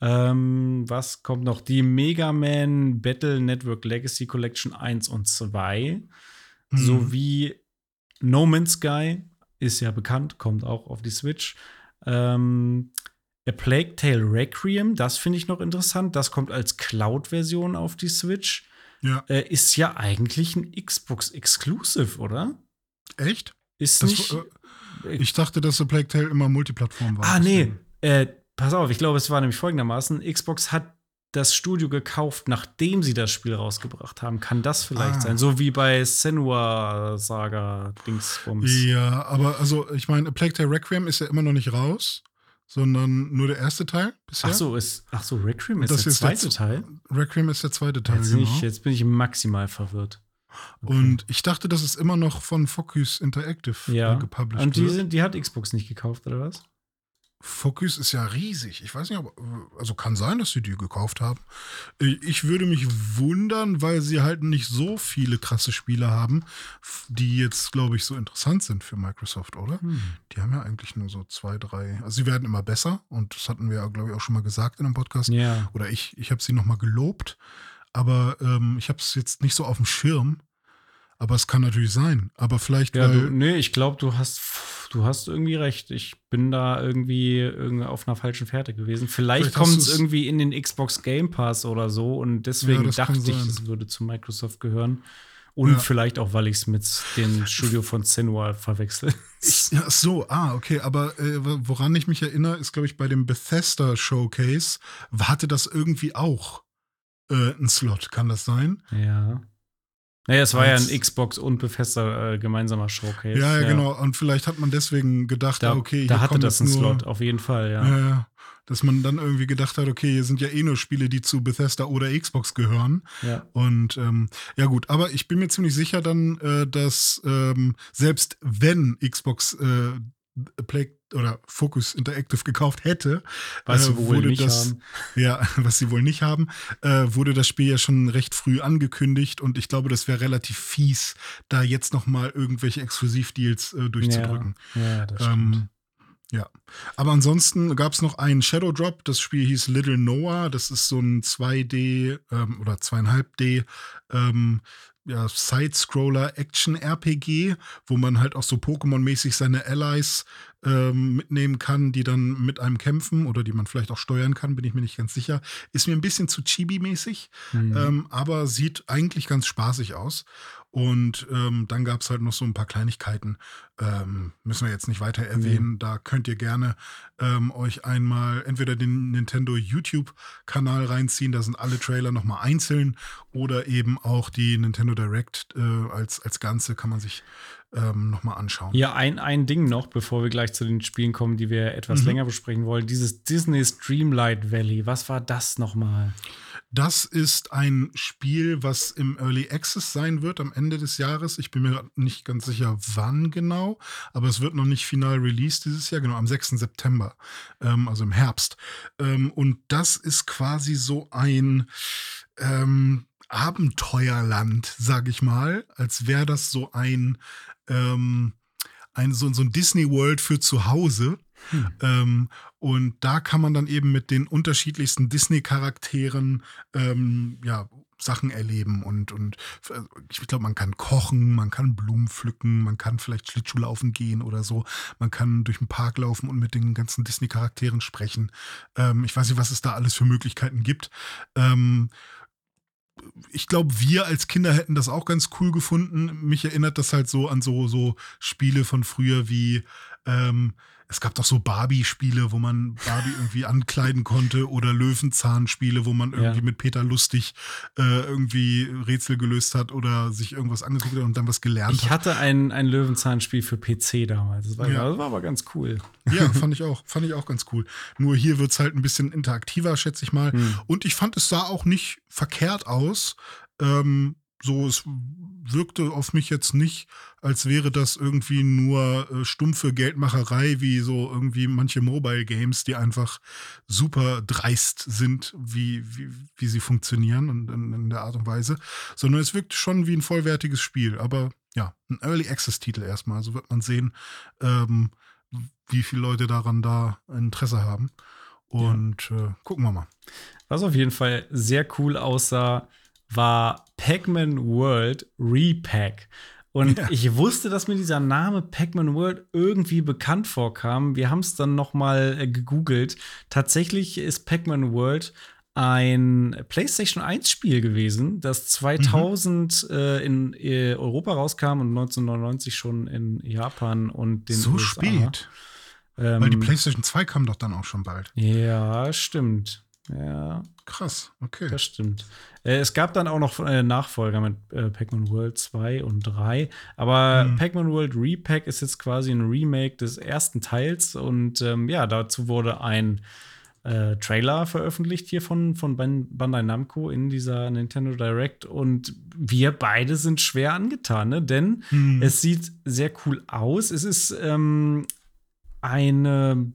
Ähm, was kommt noch? Die Mega Man Battle Network Legacy Collection 1 und 2 Mhm. sowie No Man's Sky ist ja bekannt, kommt auch auf die Switch. Ähm, A Plague Tale Requiem, das finde ich noch interessant. Das kommt als Cloud-Version auf die Switch. Ja. Äh, ist ja eigentlich ein Xbox Exclusive, oder? Echt? Ist Das, nicht. äh, ich dachte, dass The Plague Tale immer Multiplattform war. ah, nee. Äh, pass auf, ich glaube, es war nämlich folgendermaßen: Xbox hat das Studio gekauft, nachdem sie das Spiel rausgebracht haben. Kann das vielleicht Ah. sein? So wie bei Senua Saga Dingsbums. Ja, aber also, ich meine, Plague Tale Requiem ist ja immer noch nicht raus, sondern nur der erste Teil bisher. Ach so, ist, ach so, Requiem ist Das der ist der zweite z- Teil. Requiem ist der zweite Teil, Jetzt, genau. nicht, jetzt bin ich maximal verwirrt. Okay. Und ich dachte, das ist immer noch von Focus Interactive ja. äh, gepublished Und die, sind, die hat Xbox nicht gekauft, oder was? Focus ist ja riesig. Ich weiß nicht, aber also kann sein, dass sie die gekauft haben. Ich würde mich wundern, weil sie halt nicht so viele krasse Spiele haben, die jetzt, glaube ich, so interessant sind für Microsoft, oder? Hm. Die haben ja eigentlich nur so zwei, drei. Also sie werden immer besser und das hatten wir ja, glaube ich, auch schon mal gesagt in einem Podcast. Ja. Oder ich, ich habe sie noch mal gelobt, aber ähm, ich habe es jetzt nicht so auf dem Schirm. Aber es kann natürlich sein. Aber vielleicht, Ja, weil, du, nee, ich glaube, du hast, du hast irgendwie recht. Ich bin da irgendwie, irgendwie auf einer falschen Fährte gewesen. Vielleicht, Vielleicht kommt es irgendwie in den Xbox Game Pass oder so und deswegen Ja, dachte ich, es würde zu Microsoft gehören. Und Ja. vielleicht auch, weil ich es mit dem Studio von Senua verwechsel. <laughs> Ja, ach so, ah, okay. Aber äh, woran ich mich erinnere, ist, glaube ich, bei dem Bethesda Showcase hatte das irgendwie auch äh, einen Slot. Kann das sein? Ja. Naja, es war ja ein Xbox und Bethesda äh, gemeinsamer Showcase. Ja, ja, genau. Und vielleicht hat man deswegen gedacht, Da, okay, da hatte das einen nur, Slot, auf jeden Fall, ja. Ja, ja. Dass man dann irgendwie gedacht hat, okay, hier sind ja eh nur Spiele, die zu Bethesda oder Xbox gehören. ja. Und ähm, ja gut, aber ich bin mir ziemlich sicher dann, äh, dass ähm, selbst wenn Xbox äh, Play oder Focus Interactive gekauft hätte, Was sie äh, wohl wurde nicht das, haben. <laughs> ja, was sie wohl nicht haben, äh, wurde das Spiel ja schon recht früh angekündigt und ich glaube, das wäre relativ fies, da jetzt noch mal irgendwelche Exklusivdeals äh, durchzudrücken. Ja, ja das stimmt. Ähm, ja, aber ansonsten gab es noch einen Shadow Drop. Das Spiel hieß Little Noah. Das ist so ein 2D ähm, oder 2,5D ähm, ja, Side-Scroller Action-RPG, wo man halt auch so Pokémon-mäßig seine Allies ähm, mitnehmen kann, die dann mit einem kämpfen oder die man vielleicht auch steuern kann, bin ich mir nicht ganz sicher. Ist mir ein bisschen zu chibi-mäßig, mhm. ähm, aber sieht eigentlich ganz spaßig aus. Und ähm, dann gab es halt noch so ein paar Kleinigkeiten, ähm, müssen wir jetzt nicht weiter erwähnen. Mhm. Da könnt ihr gerne ähm, euch einmal entweder den Nintendo YouTube-Kanal reinziehen, da sind alle Trailer nochmal einzeln, oder eben auch die Nintendo Direct äh, als, als Ganze kann man sich ähm, nochmal anschauen. Ja, ein, ein Ding noch, bevor wir gleich zu den Spielen kommen, die wir etwas mhm. länger besprechen wollen. Dieses Disney Streamlight Valley, was war das nochmal? Das ist ein Spiel, was im Early Access sein wird am Ende des Jahres. Ich bin mir nicht ganz sicher, wann genau, aber es wird noch nicht final released dieses Jahr, genau am 6. September, ähm, also im Herbst. Ähm, und das ist quasi so ein ähm, Abenteuerland, sag ich mal, als wäre das so ein, ähm, ein so, so ein Disney World für zu Hause hm. Ähm, und da kann man dann eben mit den unterschiedlichsten Disney-Charakteren ähm, ja, Sachen erleben und, und äh, ich glaube, man kann kochen, man kann Blumen pflücken, man kann vielleicht Schlittschuhlaufen gehen oder so. Man kann durch den Park laufen und mit den ganzen Disney-Charakteren sprechen. Ähm, ich weiß nicht, was es da alles für Möglichkeiten gibt. Ich glaube, wir als Kinder hätten das auch ganz cool gefunden. Mich erinnert das halt so an so, so Spiele von früher wie ähm, es gab doch so Barbie-Spiele, wo man Barbie irgendwie ankleiden konnte oder Löwenzahn-Spiele, wo man irgendwie ja. mit Peter Lustig äh, irgendwie Rätsel gelöst hat oder sich irgendwas angeguckt hat und dann was gelernt ich hat. Ich hatte ein, ein Löwenzahn-Spiel für PC damals. Das war, ja. das war aber ganz cool. Ja, <laughs> fand ich auch. Fand ich auch ganz cool. Nur hier wird es halt ein bisschen interaktiver, schätze ich mal. Hm. Und ich fand, es sah auch nicht verkehrt aus. Ähm, so, es wirkte auf mich jetzt nicht, als wäre das irgendwie nur äh, stumpfe Geldmacherei, wie so irgendwie manche Mobile Games, die einfach super dreist sind, wie, wie, wie sie funktionieren und in, in der Art und Weise, sondern es wirkt schon wie ein vollwertiges Spiel. Aber ja, ein Early Access Titel erstmal. So wird man sehen, ähm, wie viele Leute daran da Interesse haben. Und ja. äh, gucken wir mal. Was auf jeden Fall sehr cool aussah, war Pac-Man World Repack. Und ja. ich wusste, dass mir dieser Name Pac-Man World irgendwie bekannt vorkam. Wir haben es dann noch mal äh, gegoogelt. Tatsächlich ist Pac-Man World ein PlayStation 1 Spiel gewesen, das 2000 mhm. äh, in äh, Europa rauskam und 1999 schon in Japan und den so USA. spät. Ähm, Weil die PlayStation 2 kam doch dann auch schon bald. Ja, stimmt. Ja. Krass, okay. Das stimmt. Äh, es gab dann auch noch äh, Nachfolger mit äh, Pac-Man World 2 und 3. Aber mhm. Pac-Man World Repack ist jetzt quasi ein Remake des ersten Teils. Und ähm, ja, dazu wurde ein äh, Trailer veröffentlicht hier von, von Bandai Namco in dieser Nintendo Direct. Und wir beide sind schwer angetan, ne? denn mhm. es sieht sehr cool aus. Es ist ähm, eine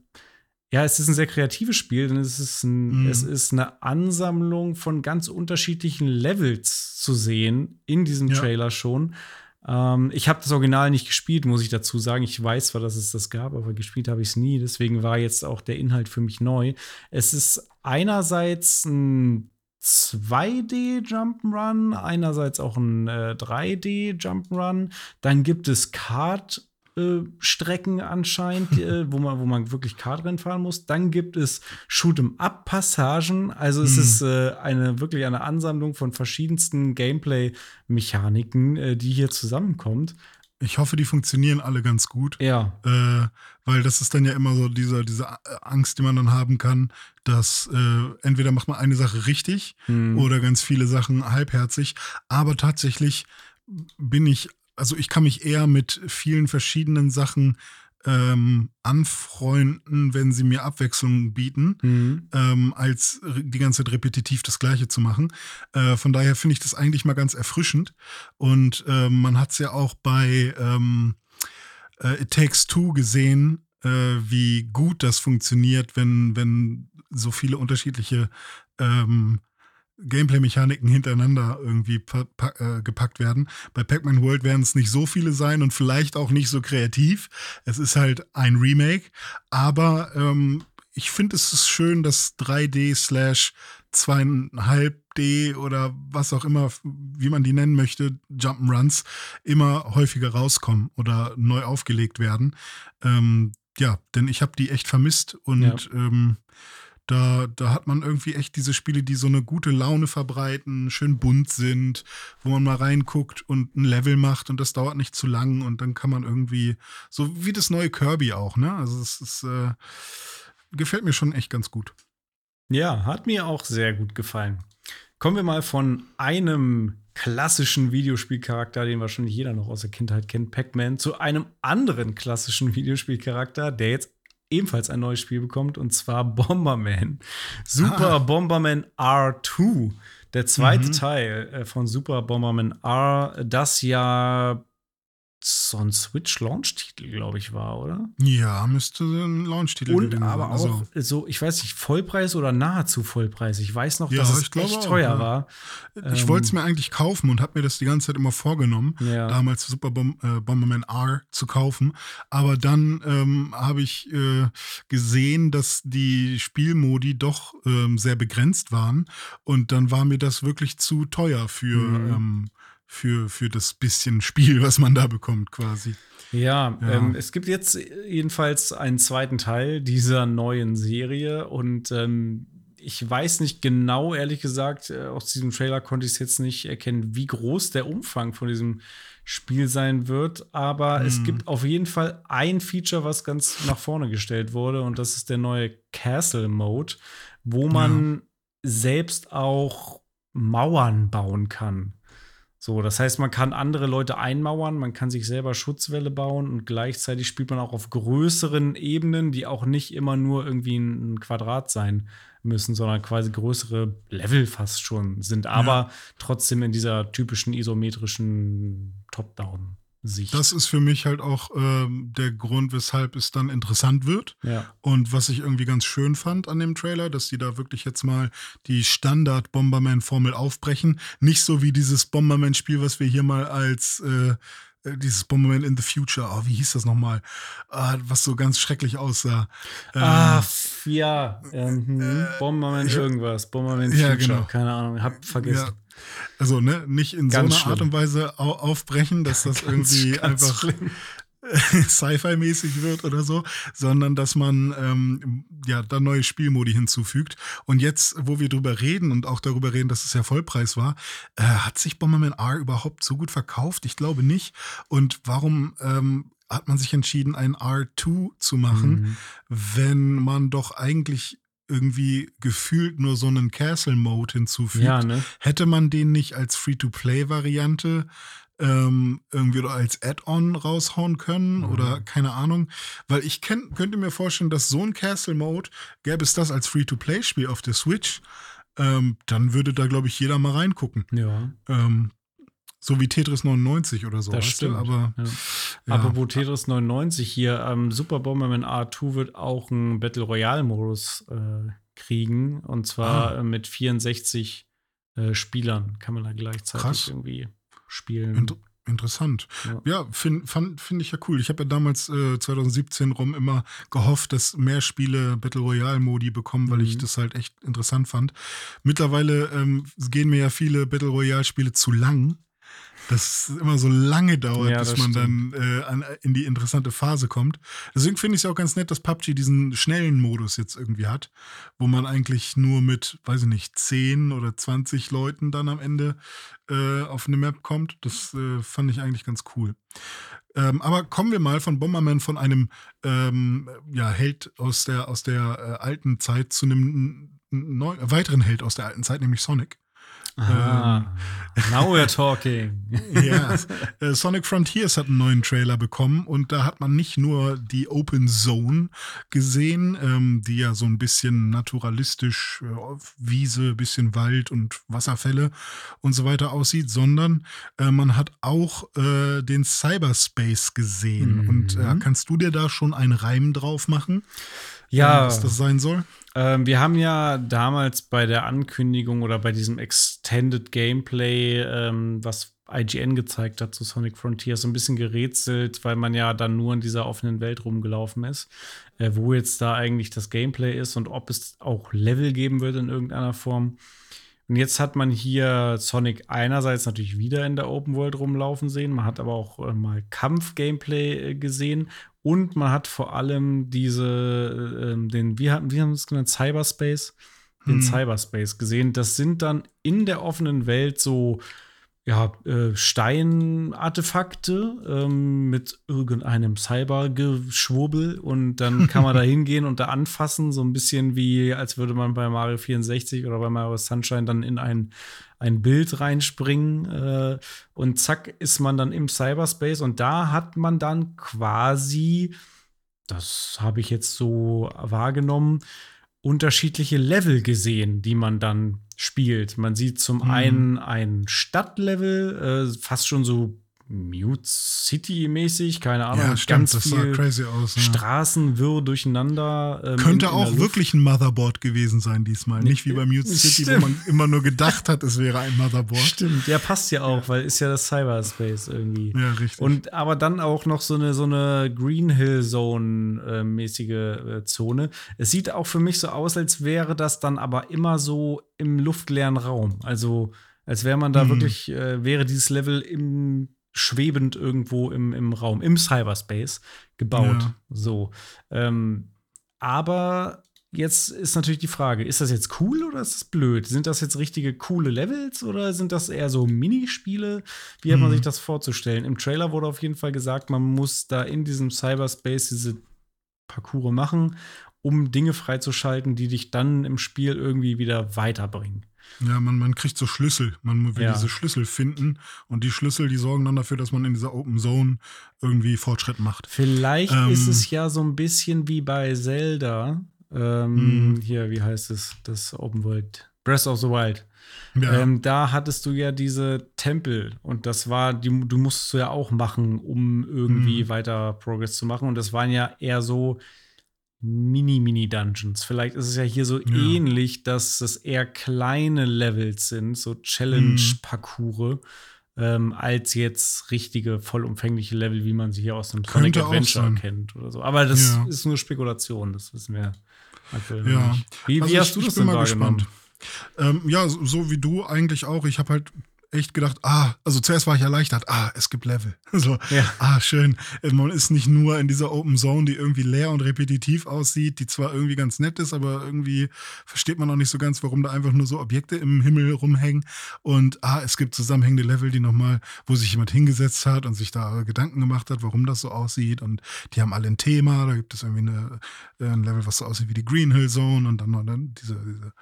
ja, es ist ein sehr kreatives Spiel, denn es ist, ein, mhm. es ist eine Ansammlung von ganz unterschiedlichen Levels zu sehen in diesem ja. Trailer schon. Ähm, ich habe das Original nicht gespielt, muss ich dazu sagen. Ich weiß zwar, dass es das gab, aber gespielt habe ich es nie. Deswegen war jetzt auch der Inhalt für mich neu. Es ist einerseits ein 2D Jump'n'Run, einerseits auch ein äh, 3D Jump'n'Run. Dann gibt es Kart äh, Strecken anscheinend, äh, <laughs> wo, man, wo man wirklich Kartrennen fahren muss. Dann gibt es Shoot'em-up-Passagen. Also es mhm. ist äh, eine wirklich eine Ansammlung von verschiedensten Gameplay-Mechaniken, äh, die hier zusammenkommt. Ich hoffe, die funktionieren alle ganz gut. Ja. Äh, weil das ist dann ja immer so diese, diese Angst, die man dann haben kann, dass äh, entweder macht man eine Sache richtig mhm. oder ganz viele Sachen halbherzig. Aber tatsächlich bin ich also ich kann mich eher mit vielen verschiedenen Sachen ähm, anfreunden, wenn sie mir Abwechslung bieten, mhm. ähm, als die ganze Zeit repetitiv das Gleiche zu machen. Äh, von daher finde ich das eigentlich mal ganz erfrischend. Und äh, man hat es ja auch bei ähm, äh, It Takes Two gesehen, äh, wie gut das funktioniert, wenn, wenn so viele unterschiedliche ähm, Gameplay-Mechaniken hintereinander irgendwie äh, gepackt werden. Bei Pac-Man World werden es nicht so viele sein und vielleicht auch nicht so kreativ. Es ist halt ein Remake, aber ähm, ich finde es ist schön, dass 3D slash 2,5D oder was auch immer, wie man die nennen möchte, Jump'n'Runs immer häufiger rauskommen oder neu aufgelegt werden. Ähm, ja, denn ich habe die echt vermisst und Ja. ähm, da, da hat man irgendwie echt diese Spiele, die so eine gute Laune verbreiten, schön bunt sind, wo man mal reinguckt und ein Level macht und das dauert nicht zu lang und dann kann man irgendwie, so wie das neue Kirby auch, ne? Also es ist, äh, gefällt mir schon echt ganz gut. Ja, hat mir auch sehr gut gefallen. Kommen wir mal von einem klassischen Videospielcharakter, den wahrscheinlich jeder noch aus der Kindheit kennt, Pac-Man, zu einem anderen klassischen <laughs> Videospielcharakter, der jetzt ebenfalls ein neues Spiel bekommt, und zwar <laughs> Bomberman. Super Ah. Bomberman R2. Der zweite Mhm. Teil äh, von Super Bomberman R, das ja so ein Switch-Launch-Titel, glaube ich, war, oder? Ja, müsste ein Launch-Titel Und aber sein. auch Also, so, ich weiß nicht, Vollpreis oder nahezu Vollpreis. Ich weiß noch, Ja, dass es echt auch, teuer ja. war. ich ähm, wollte es mir eigentlich kaufen und habe mir das die ganze Zeit immer vorgenommen. Ja. damals Super Bom äh, Bomberman R zu kaufen. Aber dann ähm, habe ich äh, gesehen, dass die Spielmodi doch ähm, sehr begrenzt waren. Und dann war mir das wirklich zu teuer für, Mhm. Für, für das bisschen Spiel, was man da bekommt, quasi. Ja, Ja. Ähm, es gibt jetzt jedenfalls einen zweiten Teil dieser neuen Serie und ähm, ich weiß nicht genau, ehrlich gesagt, äh, aus diesem Trailer konnte ich es jetzt nicht erkennen, wie groß der Umfang von diesem Spiel sein wird, aber es Mhm. gibt auf jeden Fall ein Feature, was ganz nach vorne gestellt wurde und das ist der neue Castle Mode, wo man selbst auch Mauern bauen kann. So, das heißt, man kann andere Leute einmauern, man kann sich selber Schutzwälle bauen und gleichzeitig spielt man auch auf größeren Ebenen, die auch nicht immer nur irgendwie ein Quadrat sein müssen, sondern quasi größere Level fast schon sind, aber trotzdem in dieser typischen isometrischen Top-Down-Sicht. Das ist für mich halt auch ähm, der Grund, weshalb es dann interessant wird. ja. Und was ich irgendwie ganz schön fand an dem Trailer, dass die da wirklich jetzt mal die Standard-Bomberman-Formel aufbrechen. Nicht so wie dieses Bomberman-Spiel, was wir hier mal als äh, äh, dieses Bomberman in the Future, oh, wie hieß das nochmal? Ah, was so ganz schrecklich aussah. Ähm, Ah, f- ja. Ähm, hm, Bomberman ja. irgendwas. Bomberman Ja, Future. genau. Keine Ahnung. Hab vergessen. Ja. Also, ne, nicht in Ganz so einer schlimm. Art und Weise au aufbrechen, dass das <laughs> Ganz- irgendwie ganz einfach. <laughs> Sci-Fi-mäßig wird oder so, sondern dass man ähm, ja da neue Spielmodi hinzufügt. Und jetzt, wo wir drüber reden und auch darüber reden, dass es ja Vollpreis war, äh, hat sich Bomberman R überhaupt so gut verkauft? Ich glaube nicht. Und warum ähm, hat man sich entschieden, ein R2 zu machen, Mhm. wenn man doch eigentlich irgendwie gefühlt nur so einen Castle-Mode hinzufügt? Ja, ne? Hätte man den nicht als Free-to-Play-Variante ähm, irgendwie oder als Add-on raushauen können Mhm. oder keine Ahnung? Weil ich kenn, könnte mir vorstellen, dass so ein Castle-Mode, gäbe es das als Free-to-Play-Spiel auf der Switch, ähm, dann würde da, glaube ich, jeder mal reingucken. Ja. Ähm, so wie Tetris 99 oder so. Das stimmt. Du? Aber Ja. ja. Apropos Tetris 99 hier, ähm, Super Bomberman R2 wird auch einen Battle Royale-Modus äh, kriegen. Und zwar Ah. äh, mit 64 äh, Spielern kann man da gleichzeitig Krass. irgendwie spielen. Inter interessant. Ja. Ja, finde find ich ja cool. Ich habe ja damals äh, 2017 rum immer gehofft, dass mehr Spiele Battle Royale Modi bekommen, weil ich Mhm. das halt echt interessant fand. Mittlerweile ähm, gehen mir ja viele Battle Royale Spiele zu lang. Dass es immer so lange dauert, Ja, bis man dann äh, an, in die interessante Phase kommt. Deswegen finde ich es ja auch ganz nett, dass PUBG diesen schnellen Modus jetzt irgendwie hat, wo man eigentlich nur mit, weiß ich nicht, 10 oder 20 Leuten dann am Ende äh, auf eine Map kommt. Das äh, fand ich eigentlich ganz cool. Ähm, aber kommen wir mal von Bomberman von einem ähm, ja, Held aus der, aus der äh, alten Zeit zu einem neu, weiteren Held aus der alten Zeit, nämlich Sonic. Ah, now we're talking. <laughs> ja, äh, Sonic Frontiers hat einen neuen Trailer bekommen und da hat man nicht nur die Open Zone gesehen, ähm, die ja so ein bisschen naturalistisch, äh, Wiese, bisschen Wald und Wasserfälle und so weiter aussieht, sondern äh, man hat auch äh, den Cyberspace gesehen. Mhm. Und äh, kannst du dir da schon einen Reim drauf machen, Ja, äh, was das sein soll? Ähm, wir haben ja damals bei der Ankündigung oder bei diesem Extended Gameplay, ähm, was IGN gezeigt hat zu Sonic Frontiers, so ein bisschen gerätselt, weil man ja dann nur in dieser offenen Welt rumgelaufen ist, äh, wo jetzt da eigentlich das Gameplay ist und ob es auch Level geben wird in irgendeiner Form. Und jetzt hat man hier Sonic einerseits natürlich wieder in der Open World rumlaufen sehen, man hat aber auch äh, mal Kampf-Gameplay äh, gesehen Und man hat vor allem diese, äh, den, wie haben, wie haben wir es genannt, Cyberspace, den Hm. Cyberspace gesehen. Das sind dann in der offenen Welt so ja, äh, Steinartefakte ähm, mit irgendeinem Cybergeschwurbel und dann kann man da <laughs> hingehen und da anfassen, so ein bisschen wie, als würde man bei Mario 64 oder bei Mario Sunshine dann in ein, ein Bild reinspringen äh, und zack ist man dann im Cyberspace und da hat man dann quasi, das habe ich jetzt so wahrgenommen, unterschiedliche Level gesehen, die man dann spielt. Man sieht zum Mhm. einen ein Stadtlevel, äh, fast schon so Mute City-mäßig, keine Ahnung, Ja, stimmt, ganz das sah crazy aus. Ja. Straßen wirr durcheinander. ähm, Könnte in- in auch wirklich ein Motherboard gewesen sein diesmal. Nicht wie bei Mute City, wo Stimmt. man immer nur gedacht hat, es wäre ein Motherboard. Stimmt, der passt ja auch, weil ist ja das Cyberspace irgendwie. Ja, richtig. Und aber dann auch noch so eine so eine Green Hill Zone äh, mäßige äh, Zone. Es sieht auch für mich so aus, als wäre das dann aber immer so im luftleeren Raum. Also als wäre man da Mhm. wirklich äh, wäre dieses Level im schwebend irgendwo im, im Raum im Cyberspace gebaut. Ja. So. Ähm, aber Jetzt ist natürlich die Frage, ist das jetzt cool oder ist das blöd? Sind das jetzt richtige coole Levels oder sind das eher so Minispiele? Wie hat man Hm. sich das vorzustellen? Im Trailer wurde auf jeden Fall gesagt, man muss da in diesem Cyberspace diese Parcours machen, um Dinge freizuschalten, die dich dann im Spiel irgendwie wieder weiterbringen. Ja, man, man kriegt so Schlüssel. Man will Ja. diese Schlüssel finden und die Schlüssel, die sorgen dann dafür, dass man in dieser Open Zone irgendwie Fortschritt macht. Vielleicht Ähm. ist es ja so ein bisschen wie bei Zelda. Ähm, Mhm. Hier, wie heißt es? Das Open World. Breath of the Wild. Ja, Ähm, da hattest du ja diese Tempel und das war, die, du musstest du ja auch machen, um irgendwie Mhm. weiter Progress zu machen. Und das waren ja eher so Mini-Mini-Dungeons. Vielleicht ist es ja hier so Ja. ähnlich, dass es eher kleine Levels sind, so Challenge-Parcours, ähm, als jetzt richtige, vollumfängliche Level, wie man sie hier aus dem Sonic Adventure kennt oder so. Aber das Ja. ist nur Spekulation, das wissen wir aktuell Ja. nicht. Wie, Also wie hast ich- du das denn wahrgenommen? gespannt. Ähm, ja, so, so wie du eigentlich auch. Ich habe halt echt gedacht, ah, also zuerst war ich erleichtert, ah, es gibt Level. <laughs> So, Ja. ah, schön. Man ist nicht nur in dieser Open Zone, die irgendwie leer und repetitiv aussieht, die zwar irgendwie ganz nett ist, aber irgendwie versteht man auch nicht so ganz, warum da einfach nur so Objekte im Himmel rumhängen. Und ah, es gibt zusammenhängende Level, die nochmal, wo sich jemand hingesetzt hat und sich da Gedanken gemacht hat, warum das so aussieht. Und die haben alle ein Thema. Da gibt es irgendwie eine, äh, ein Level, was so aussieht wie die Green Hill Zone und dann noch dann diese, diese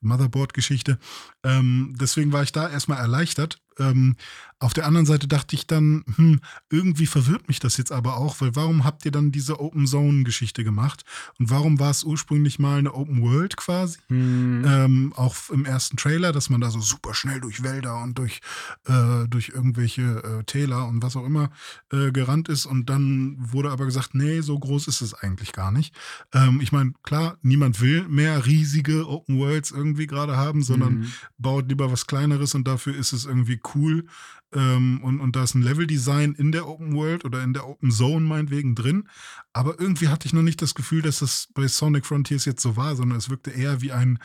Motherboard-Geschichte. Ähm, deswegen war ich da erstmal erleichtert. erleichtert. Ähm, auf der anderen Seite dachte ich dann, hm, irgendwie verwirrt mich das jetzt aber auch, weil warum habt ihr dann diese Open Zone-Geschichte gemacht? Und warum war es ursprünglich mal eine Open World quasi? Hm. Ähm, auch im ersten Trailer, dass man da so super schnell durch Wälder und durch, äh, durch irgendwelche äh, Täler und was auch immer äh, gerannt ist. Und dann wurde aber gesagt, nee, so groß ist es eigentlich gar nicht. Ähm, ich meine, klar, niemand will mehr riesige Open Worlds irgendwie gerade haben, sondern Mhm. baut lieber was Kleineres und dafür ist es irgendwie cool. Ähm, und, und da ist ein Leveldesign in der Open World oder in der Open Zone meinetwegen drin. Aber irgendwie hatte ich noch nicht das Gefühl, dass das bei Sonic Frontiers jetzt so war, sondern es wirkte eher wie ein,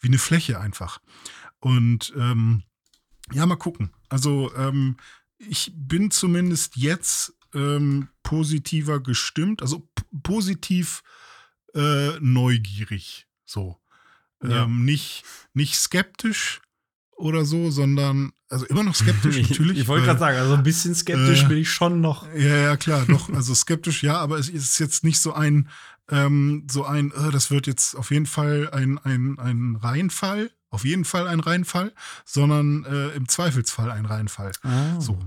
wie eine Fläche einfach. Und ähm, ja, mal gucken. Also ähm, ich bin zumindest jetzt ähm, positiver gestimmt, also positiv äh, neugierig. So. Ja. Ähm, nicht, nicht skeptisch oder so, sondern, also immer noch skeptisch <laughs> Ich, natürlich. ich wollte gerade sagen, also ein bisschen skeptisch Äh, bin ich schon noch. ja, ja, klar, doch. Also skeptisch, ja, aber es ist jetzt nicht so ein, ähm, so ein, äh, das wird jetzt auf jeden Fall ein, ein, ein Reinfall, auf jeden Fall ein Reinfall, sondern äh, im Zweifelsfall ein Reinfall. Ah, So.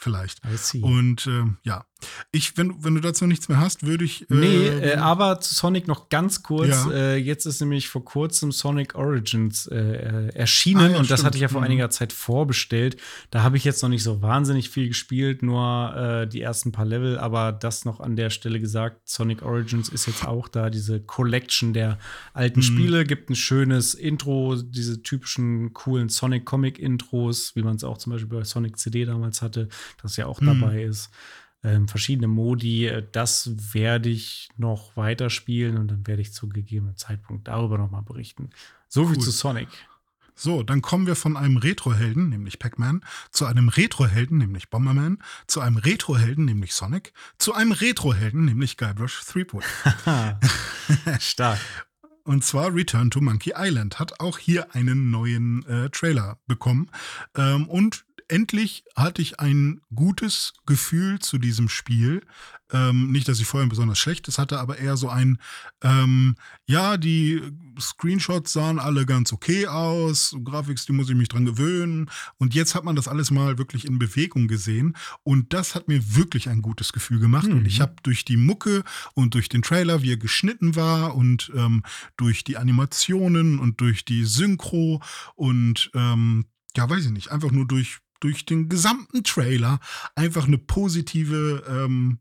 Vielleicht. I see. Und ähm, ja, ich, wenn, wenn du dazu nichts mehr hast, würde ich. Nee, äh, äh, aber zu Sonic noch ganz kurz. Ja. Äh, jetzt ist nämlich vor kurzem Sonic Origins äh, äh, erschienen Ah, ja, und das stimmt. hatte ich ja vor Mhm. einiger Zeit vorbestellt. Da habe ich jetzt noch nicht so wahnsinnig viel gespielt, nur äh, die ersten paar Level, aber das noch an der Stelle gesagt. Sonic Origins ist jetzt auch da, diese Collection der alten Mhm. Spiele, gibt ein schönes Intro, diese typischen coolen Sonic-Comic-Intros, wie man es auch zum Beispiel bei Sonic CD damals hatte, das ja auch Mhm. dabei ist ähm, verschiedene Modi. Äh, Das werde ich noch weiterspielen und dann werde ich zu gegebenem Zeitpunkt darüber noch mal berichten. So viel Cool. zu Sonic. So, dann kommen wir von einem Retro-Helden, nämlich Pac-Man, zu einem Retro-Helden, nämlich Bomberman, zu einem Retro-Helden, nämlich Sonic, zu einem Retro-Helden, nämlich Guybrush Threepwood. <laughs> Stark. Und zwar Return to Monkey Island hat auch hier einen neuen äh, Trailer bekommen. Ähm, und endlich hatte ich ein gutes Gefühl zu diesem Spiel. Ähm, nicht, dass ich vorher ein besonders schlechtes hatte, aber eher so ein, ähm, ja, die Screenshots sahen alle ganz okay aus, Grafik, die muss ich mich dran gewöhnen. Und jetzt hat man das alles mal wirklich in Bewegung gesehen. Und das hat mir wirklich ein gutes Gefühl gemacht. Mhm. Und ich habe durch die Mucke und durch den Trailer, wie er geschnitten war und ähm, durch die Animationen und durch die Synchro und ähm, ja, weiß ich nicht, einfach nur durch durch den gesamten Trailer einfach eine positive ähm,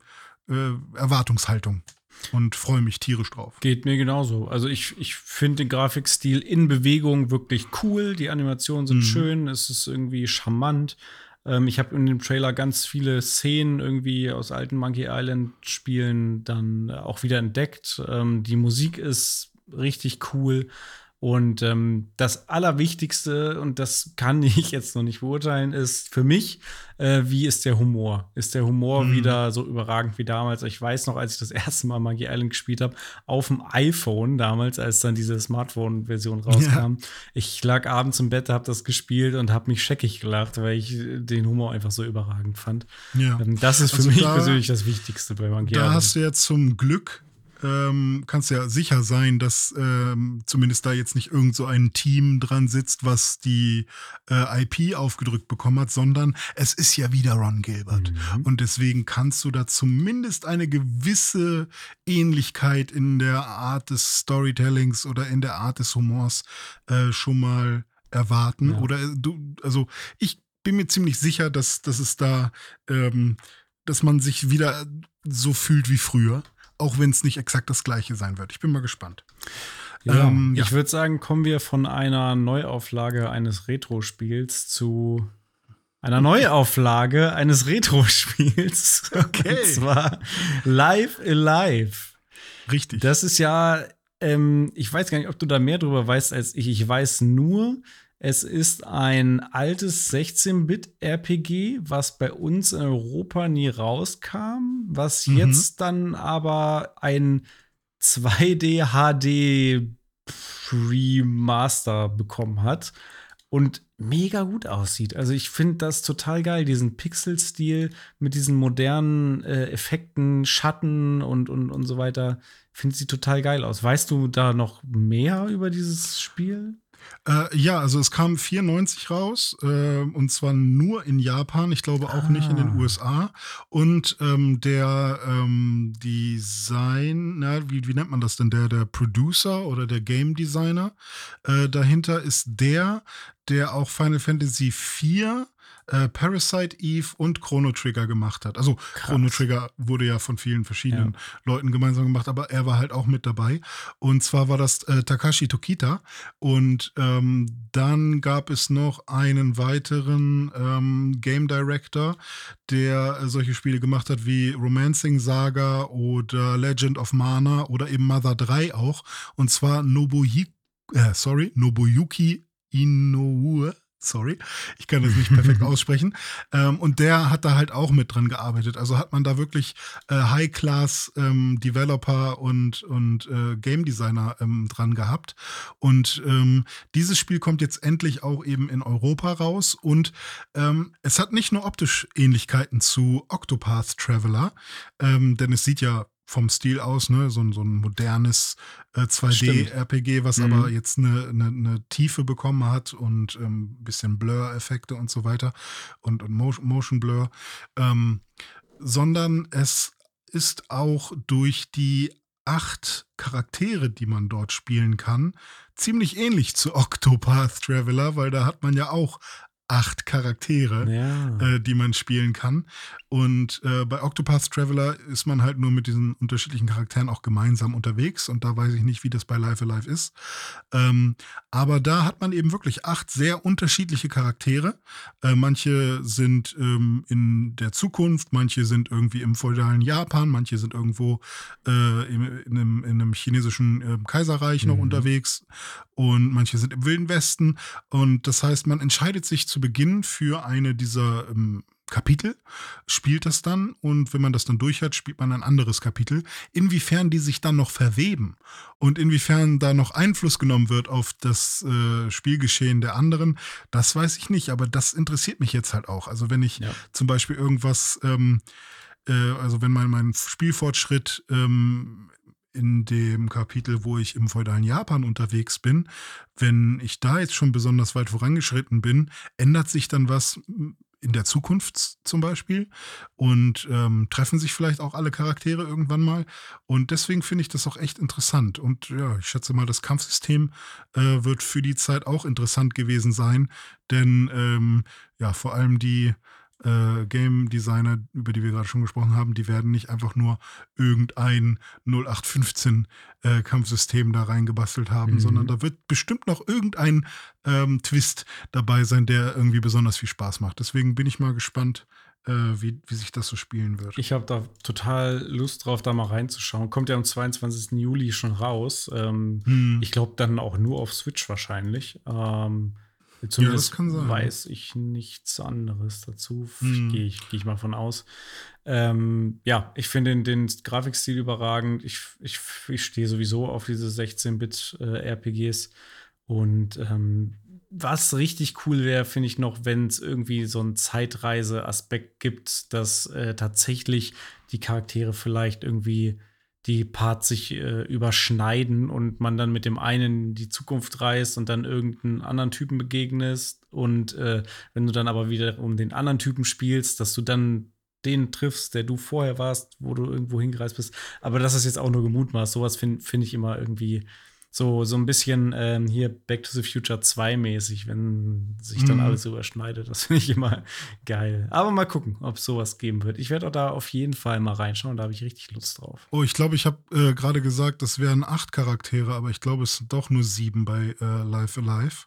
äh, Erwartungshaltung und freue mich tierisch drauf. Geht mir genauso. Also ich, ich finde den Grafikstil in Bewegung wirklich cool. Die Animationen sind mhm. schön, es ist irgendwie charmant. Ähm, ich habe in dem Trailer ganz viele Szenen irgendwie aus alten Monkey Island Spielen dann auch wieder entdeckt. Ähm, die Musik ist richtig cool. Und ähm, das Allerwichtigste, und das kann <laughs> ich jetzt noch nicht beurteilen, ist für mich, äh, wie ist der Humor? Ist der Humor mhm. wieder so überragend wie damals? Ich weiß noch, als ich das <laughs> erste Mal Magie Island gespielt habe, auf dem iPhone damals, als dann diese Smartphone-Version rauskam. Ja. Ich lag abends im Bett, habe das gespielt und habe mich scheckig gelacht, weil ich den Humor einfach so überragend fand. Ja. Ähm, das ist für also mich da, persönlich das Wichtigste bei Magie Da hast du jetzt zum Glück ähm, kannst ja sicher sein, dass ähm, zumindest da jetzt nicht irgend so ein Team dran sitzt, was die äh, IP aufgedrückt bekommen hat, sondern es ist ja wieder Ron Gilbert. Mhm. Und deswegen kannst du da zumindest eine gewisse Ähnlichkeit in der Art des Storytellings oder in der Art des Humors äh, schon mal erwarten. Ja. Oder äh, du, also ich bin mir ziemlich sicher, dass, dass es da, ähm, dass man sich wieder so fühlt wie früher auch wenn es nicht exakt das gleiche sein wird. Ich bin mal gespannt. Ja, ähm, ja. Ich würde sagen, kommen wir von einer Neuauflage eines Retro-Spiels zu einer Neuauflage eines Retro-Spiels. <laughs> Okay. Und zwar Live Alive. Richtig. Das ist ja, ähm, ich weiß gar nicht, ob du da mehr drüber weißt als ich. Ich weiß nur, es ist ein altes 16-Bit-RPG, was bei uns in Europa nie rauskam, was mhm. jetzt dann aber ein 2D HD Remaster bekommen hat und mega gut aussieht. Also ich finde das total geil, diesen Pixel-Stil mit diesen modernen äh, Effekten, Schatten und, und, und so weiter. Finde sie total geil aus. Weißt du da noch mehr über dieses Spiel? Äh, ja, also es kam 94 raus äh, und zwar nur in Japan, ich glaube auch ah. nicht in den ah. USA. Und ähm, der ähm, Design, na, wie, wie nennt man das denn? Der, der Producer oder der Game Designer äh, dahinter ist der, der auch Final Fantasy IV äh, Parasite Eve und Chrono Trigger gemacht hat. Also Krass. Chrono Trigger wurde ja von vielen verschiedenen ja. Leuten gemeinsam gemacht, aber er war halt auch mit dabei. Und zwar war das äh, Takashi Tokita. Und ähm, dann gab es noch einen weiteren ähm, Game Director, der äh, solche Spiele gemacht hat wie Romancing Saga oder Legend of Mana oder eben Mother 3 auch. Und zwar Nobuyuki, äh, sorry, Nobuyuki Inoue sorry, ich kann das nicht perfekt <laughs> aussprechen. Ähm, und der hat da halt auch mit dran gearbeitet. Also hat man da wirklich äh, High-Class ähm, Developer und, und äh, Game Designer ähm, dran gehabt. Und ähm, dieses Spiel kommt jetzt endlich auch eben in Europa raus. Und ähm, es hat nicht nur optisch Ähnlichkeiten zu Octopath Traveler, ähm, denn es sieht ja vom Stil aus, ne, so, so ein modernes äh, 2D-RPG, was mhm. aber jetzt eine, eine, eine, Tiefe bekommen hat und ein ähm, bisschen Blur-Effekte und so weiter und, und Motion Blur. Ähm, sondern es ist auch durch die acht Charaktere, die man dort spielen kann, ziemlich ähnlich zu <laughs> Octopath Traveler, weil da hat man ja auch acht Charaktere, Ja. äh, die man spielen kann. Und äh, bei Octopath Traveler ist man halt nur mit diesen unterschiedlichen Charakteren auch gemeinsam unterwegs. Und da weiß ich nicht, wie das bei Life Alive ist. Ähm, aber da hat man eben wirklich acht sehr unterschiedliche Charaktere. Äh, manche sind ähm, in der Zukunft, manche sind irgendwie im feudalen Japan, manche sind irgendwo äh, in, in, einem, in einem chinesischen äh, Kaiserreich noch Mhm. unterwegs und manche sind im Wilden Westen. Und das heißt, man entscheidet sich zu Beginn für eine dieser ähm, Kapitel, spielt das dann und wenn man das dann durch hat, spielt man ein anderes Kapitel. Inwiefern die sich dann noch verweben und inwiefern da noch Einfluss genommen wird auf das äh, Spielgeschehen der anderen, das weiß ich nicht, aber das interessiert mich jetzt halt auch. Also wenn ich Ja. zum Beispiel irgendwas, ähm, äh, also wenn mein, mein Spielfortschritt ähm, in dem Kapitel, wo ich im feudalen Japan unterwegs bin, wenn ich da jetzt schon besonders weit vorangeschritten bin, ändert sich dann was in der Zukunft zum Beispiel und ähm, treffen sich vielleicht auch alle Charaktere irgendwann mal. Und deswegen finde ich das auch echt interessant. Und ja, ich schätze mal, das Kampfsystem äh, wird für die Zeit auch interessant gewesen sein, denn ähm, ja, vor allem die äh, Game Designer, über die wir gerade schon gesprochen haben, die werden nicht einfach nur irgendein 0815 äh, Kampfsystem da reingebastelt haben, Mhm. sondern da wird bestimmt noch irgendein ähm, Twist dabei sein, der irgendwie besonders viel Spaß macht. Deswegen bin ich mal gespannt, äh, wie, wie sich das so spielen wird. Ich habe da total Lust drauf, da mal reinzuschauen. Kommt ja am 22. Juli schon raus. Ähm, Hm. Ich glaube dann auch nur auf Switch wahrscheinlich. Ähm, zumindest kann sein. weiß ich nichts anderes dazu. Hm. Gehe ich, geh ich mal von aus. Ähm, ja, ich finde den, den Grafikstil überragend. Ich, ich, ich stehe sowieso auf diese 16-Bit-RPGs. Und ähm, was richtig cool wäre, finde ich noch, wenn es irgendwie so einen Zeitreise-Aspekt gibt, dass äh, tatsächlich die Charaktere vielleicht irgendwie die Parts sich äh, überschneiden und man dann mit dem einen in die Zukunft reist und dann irgendeinen anderen Typen begegnest. Und äh, wenn du dann aber wieder um den anderen Typen spielst, dass du dann den triffst, der du vorher warst, wo du irgendwo hingereist bist. Aber das ist jetzt auch nur gemutmaßt. Sowas finde find ich immer irgendwie so, so ein bisschen ähm, hier Back to the Future 2 mäßig, wenn sich dann Mhm. alles überschneidet. Das finde ich immer geil. Aber mal gucken, ob es sowas geben wird. Ich werde auch da auf jeden Fall mal reinschauen, da habe ich richtig Lust drauf. Oh, ich glaube, ich habe äh, gerade gesagt, das wären acht Charaktere, aber ich glaube, es sind doch nur sieben bei äh, Life Alive.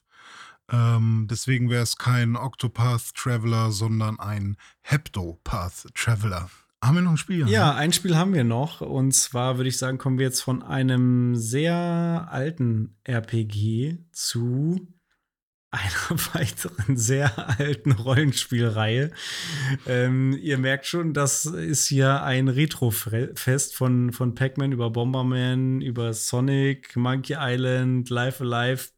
Ähm, deswegen wäre es kein Octopath Traveler, sondern ein Heptopath Traveler. Haben wir noch ein Spiel? Ja, ein Spiel haben wir noch. Und zwar würde ich sagen, kommen wir jetzt von einem sehr alten RPG zu einer <laughs> weiteren sehr alten Rollenspielreihe. Ähm, ihr merkt schon, das ist hier ein Retro-Fest von, von Pac-Man über Bomberman, über Sonic, Monkey Island, Life Alive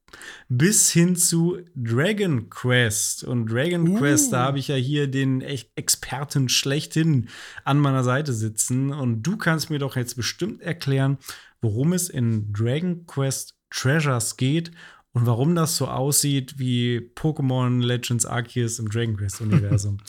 bis hin zu Dragon Quest. Und Dragon Uh. Quest, da habe ich ja hier den echt Experten schlechthin an meiner Seite sitzen. Und du kannst mir doch jetzt bestimmt erklären, worum es in Dragon Quest Treasures geht und warum das so aussieht wie Pokémon Legends Arceus im Dragon Quest Universum. <laughs>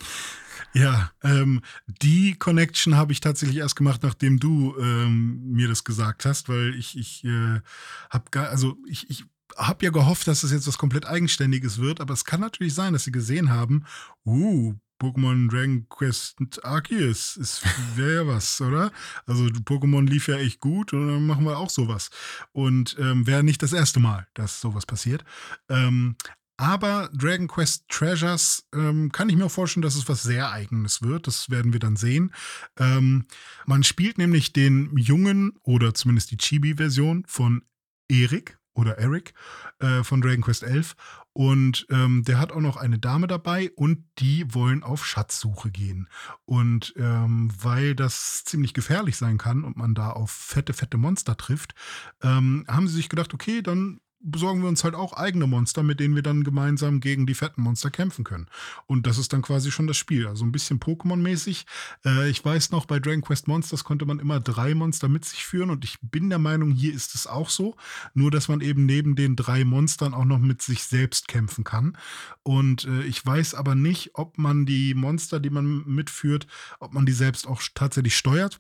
Ja, ähm, die Connection habe ich tatsächlich erst gemacht, nachdem du ähm, mir das gesagt hast, weil ich, ich äh, habe gar, also ich, ich habe ja gehofft, dass es jetzt was komplett Eigenständiges wird, aber es kann natürlich sein, dass sie gesehen haben, uh, Pokémon Dragon Quest Arceus, ist <laughs> wäre ja was, oder? Also Pokémon lief ja echt gut und dann machen wir auch sowas. Und ähm, wäre nicht das erste Mal, dass sowas passiert. Ähm, aber Dragon Quest Treasures ähm, kann ich mir auch vorstellen, dass es was sehr Eigenes wird. Das werden wir dann sehen. Ähm, man spielt nämlich den jungen oder zumindest die Chibi-Version von Erik oder Eric äh, von Dragon Quest 11. Und ähm, der hat auch noch eine Dame dabei und die wollen auf Schatzsuche gehen. Und ähm, weil das ziemlich gefährlich sein kann und man da auf fette, fette Monster trifft, ähm, haben sie sich gedacht, okay, dann besorgen wir uns halt auch eigene Monster, mit denen wir dann gemeinsam gegen die fetten Monster kämpfen können. Und das ist dann quasi schon das Spiel. Also ein bisschen Pokémon-mäßig. Äh, ich weiß noch, bei Dragon Quest Monsters konnte man immer drei Monster mit sich führen und ich bin der Meinung, hier ist es auch so. Nur, dass man eben neben den drei Monstern auch noch mit sich selbst kämpfen kann. Und äh, ich weiß aber nicht, ob man die Monster, die man mitführt, ob man die selbst auch tatsächlich steuert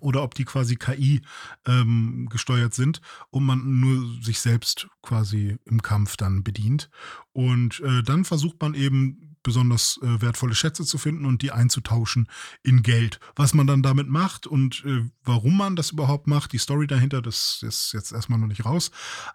oder ob die quasi KI ähm, gesteuert sind und man nur sich selbst quasi im Kampf dann bedient. Und äh, dann versucht man eben besonders äh, wertvolle Schätze zu finden und die einzutauschen in Geld. Was man dann damit macht und äh, warum man das überhaupt macht, die Story dahinter, das ist jetzt erstmal noch nicht raus.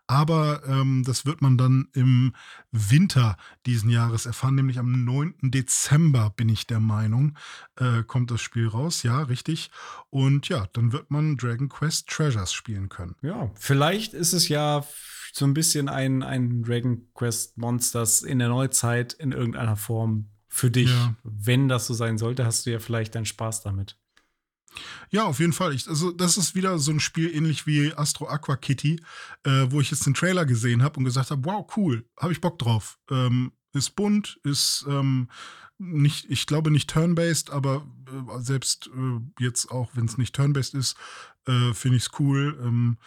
Aber ähm, das wird man dann im Winter diesen Jahres erfahren, nämlich am 9. Dezember bin ich der Meinung, äh, kommt das Spiel raus. Ja, richtig. Und ja, dann wird man Dragon Quest Treasures spielen können. Ja, vielleicht ist es ja so ein bisschen ein, ein Dragon Quest Monsters in der Neuzeit in irgendeiner Form für dich. Ja. Wenn das so sein sollte, hast du ja vielleicht deinen Spaß damit. Ja, auf jeden Fall. Ich, also, das ist wieder so ein Spiel ähnlich wie Astro Aqua Kitty, äh, wo ich jetzt den Trailer gesehen habe und gesagt habe: Wow, cool, habe ich Bock drauf. Ähm, ist bunt, ist ähm, nicht, ich glaube nicht turn-based, aber äh, selbst äh, jetzt auch, wenn es nicht turn-based ist, äh, finde ich es cool. Ähm,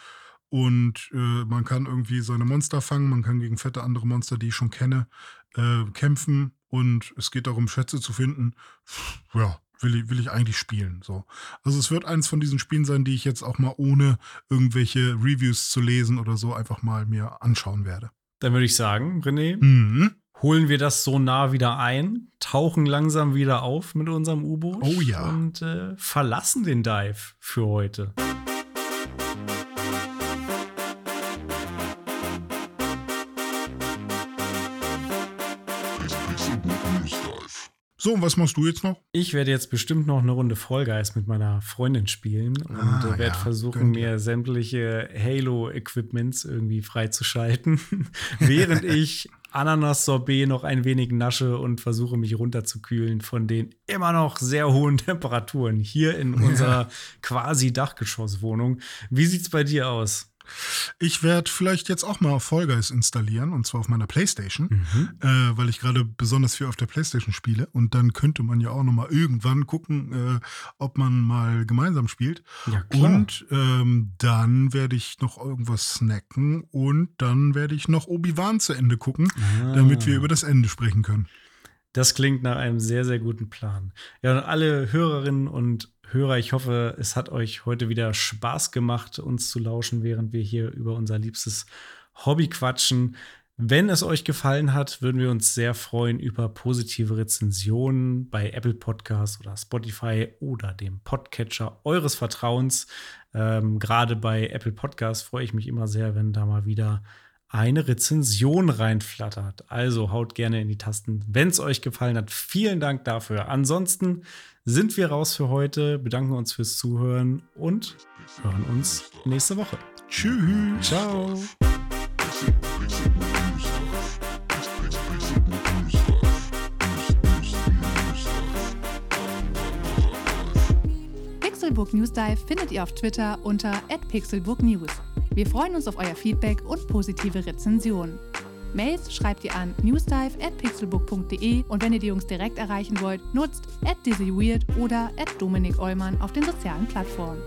und äh, man kann irgendwie seine Monster fangen, man kann gegen fette andere Monster, die ich schon kenne, äh, kämpfen. Und es geht darum, Schätze zu finden. Ja, will ich, will ich eigentlich spielen. So. Also es wird eins von diesen Spielen sein, die ich jetzt auch mal ohne irgendwelche Reviews zu lesen oder so einfach mal mir anschauen werde. Dann würde ich sagen, René, mhm. holen wir das so nah wieder ein, tauchen langsam wieder auf mit unserem U-Boot oh, ja. und äh, verlassen den Dive für heute. So, und was machst du jetzt noch? Ich werde jetzt bestimmt noch eine Runde Fall Guys mit meiner Freundin spielen und ah, werde ja, versuchen, mir sämtliche Halo-Equipments irgendwie freizuschalten, <laughs> während ich Ananas-Sorbet noch ein wenig nasche und versuche, mich runterzukühlen von den immer noch sehr hohen <laughs> Temperaturen hier in unserer ja. quasi Dachgeschosswohnung. Wie sieht's bei dir aus? Ich werde vielleicht jetzt auch mal Fall Guys installieren und zwar auf meiner Playstation, mhm. äh, weil ich gerade besonders viel auf der Playstation spiele und dann könnte man ja auch noch mal irgendwann gucken, äh, ob man mal gemeinsam spielt. Ja. Und ähm, dann werde ich noch irgendwas snacken und dann werde ich noch Obi-Wan zu Ende gucken, ah. damit wir über das Ende sprechen können. Das klingt nach einem sehr, sehr guten Plan. Ja, und alle Hörerinnen und Hörer, ich hoffe, es hat euch heute wieder Spaß gemacht, uns zu lauschen, während wir hier über unser liebstes Hobby quatschen. Wenn es euch gefallen hat, würden wir uns sehr freuen über positive Rezensionen bei Apple Podcasts oder Spotify oder dem Podcatcher eures Vertrauens. Ähm, Gerade bei Apple Podcasts freue ich mich immer sehr, wenn da mal wieder eine Rezension reinflattert. Also haut gerne in die Tasten, wenn es euch gefallen hat. Vielen Dank dafür. Ansonsten sind wir raus für heute, bedanken uns fürs Zuhören und hören uns nächste Woche. Tschüss. Ciao. Pixelbook News Dive findet ihr auf Twitter unter @pixelbooknews. Wir freuen uns auf euer Feedback und positive Rezensionen. Mails schreibt ihr an newsdive@pixelbook.de und wenn ihr die Jungs direkt erreichen wollt, nutzt at dizzyweird oder at Dominik Eulmann auf den sozialen Plattformen.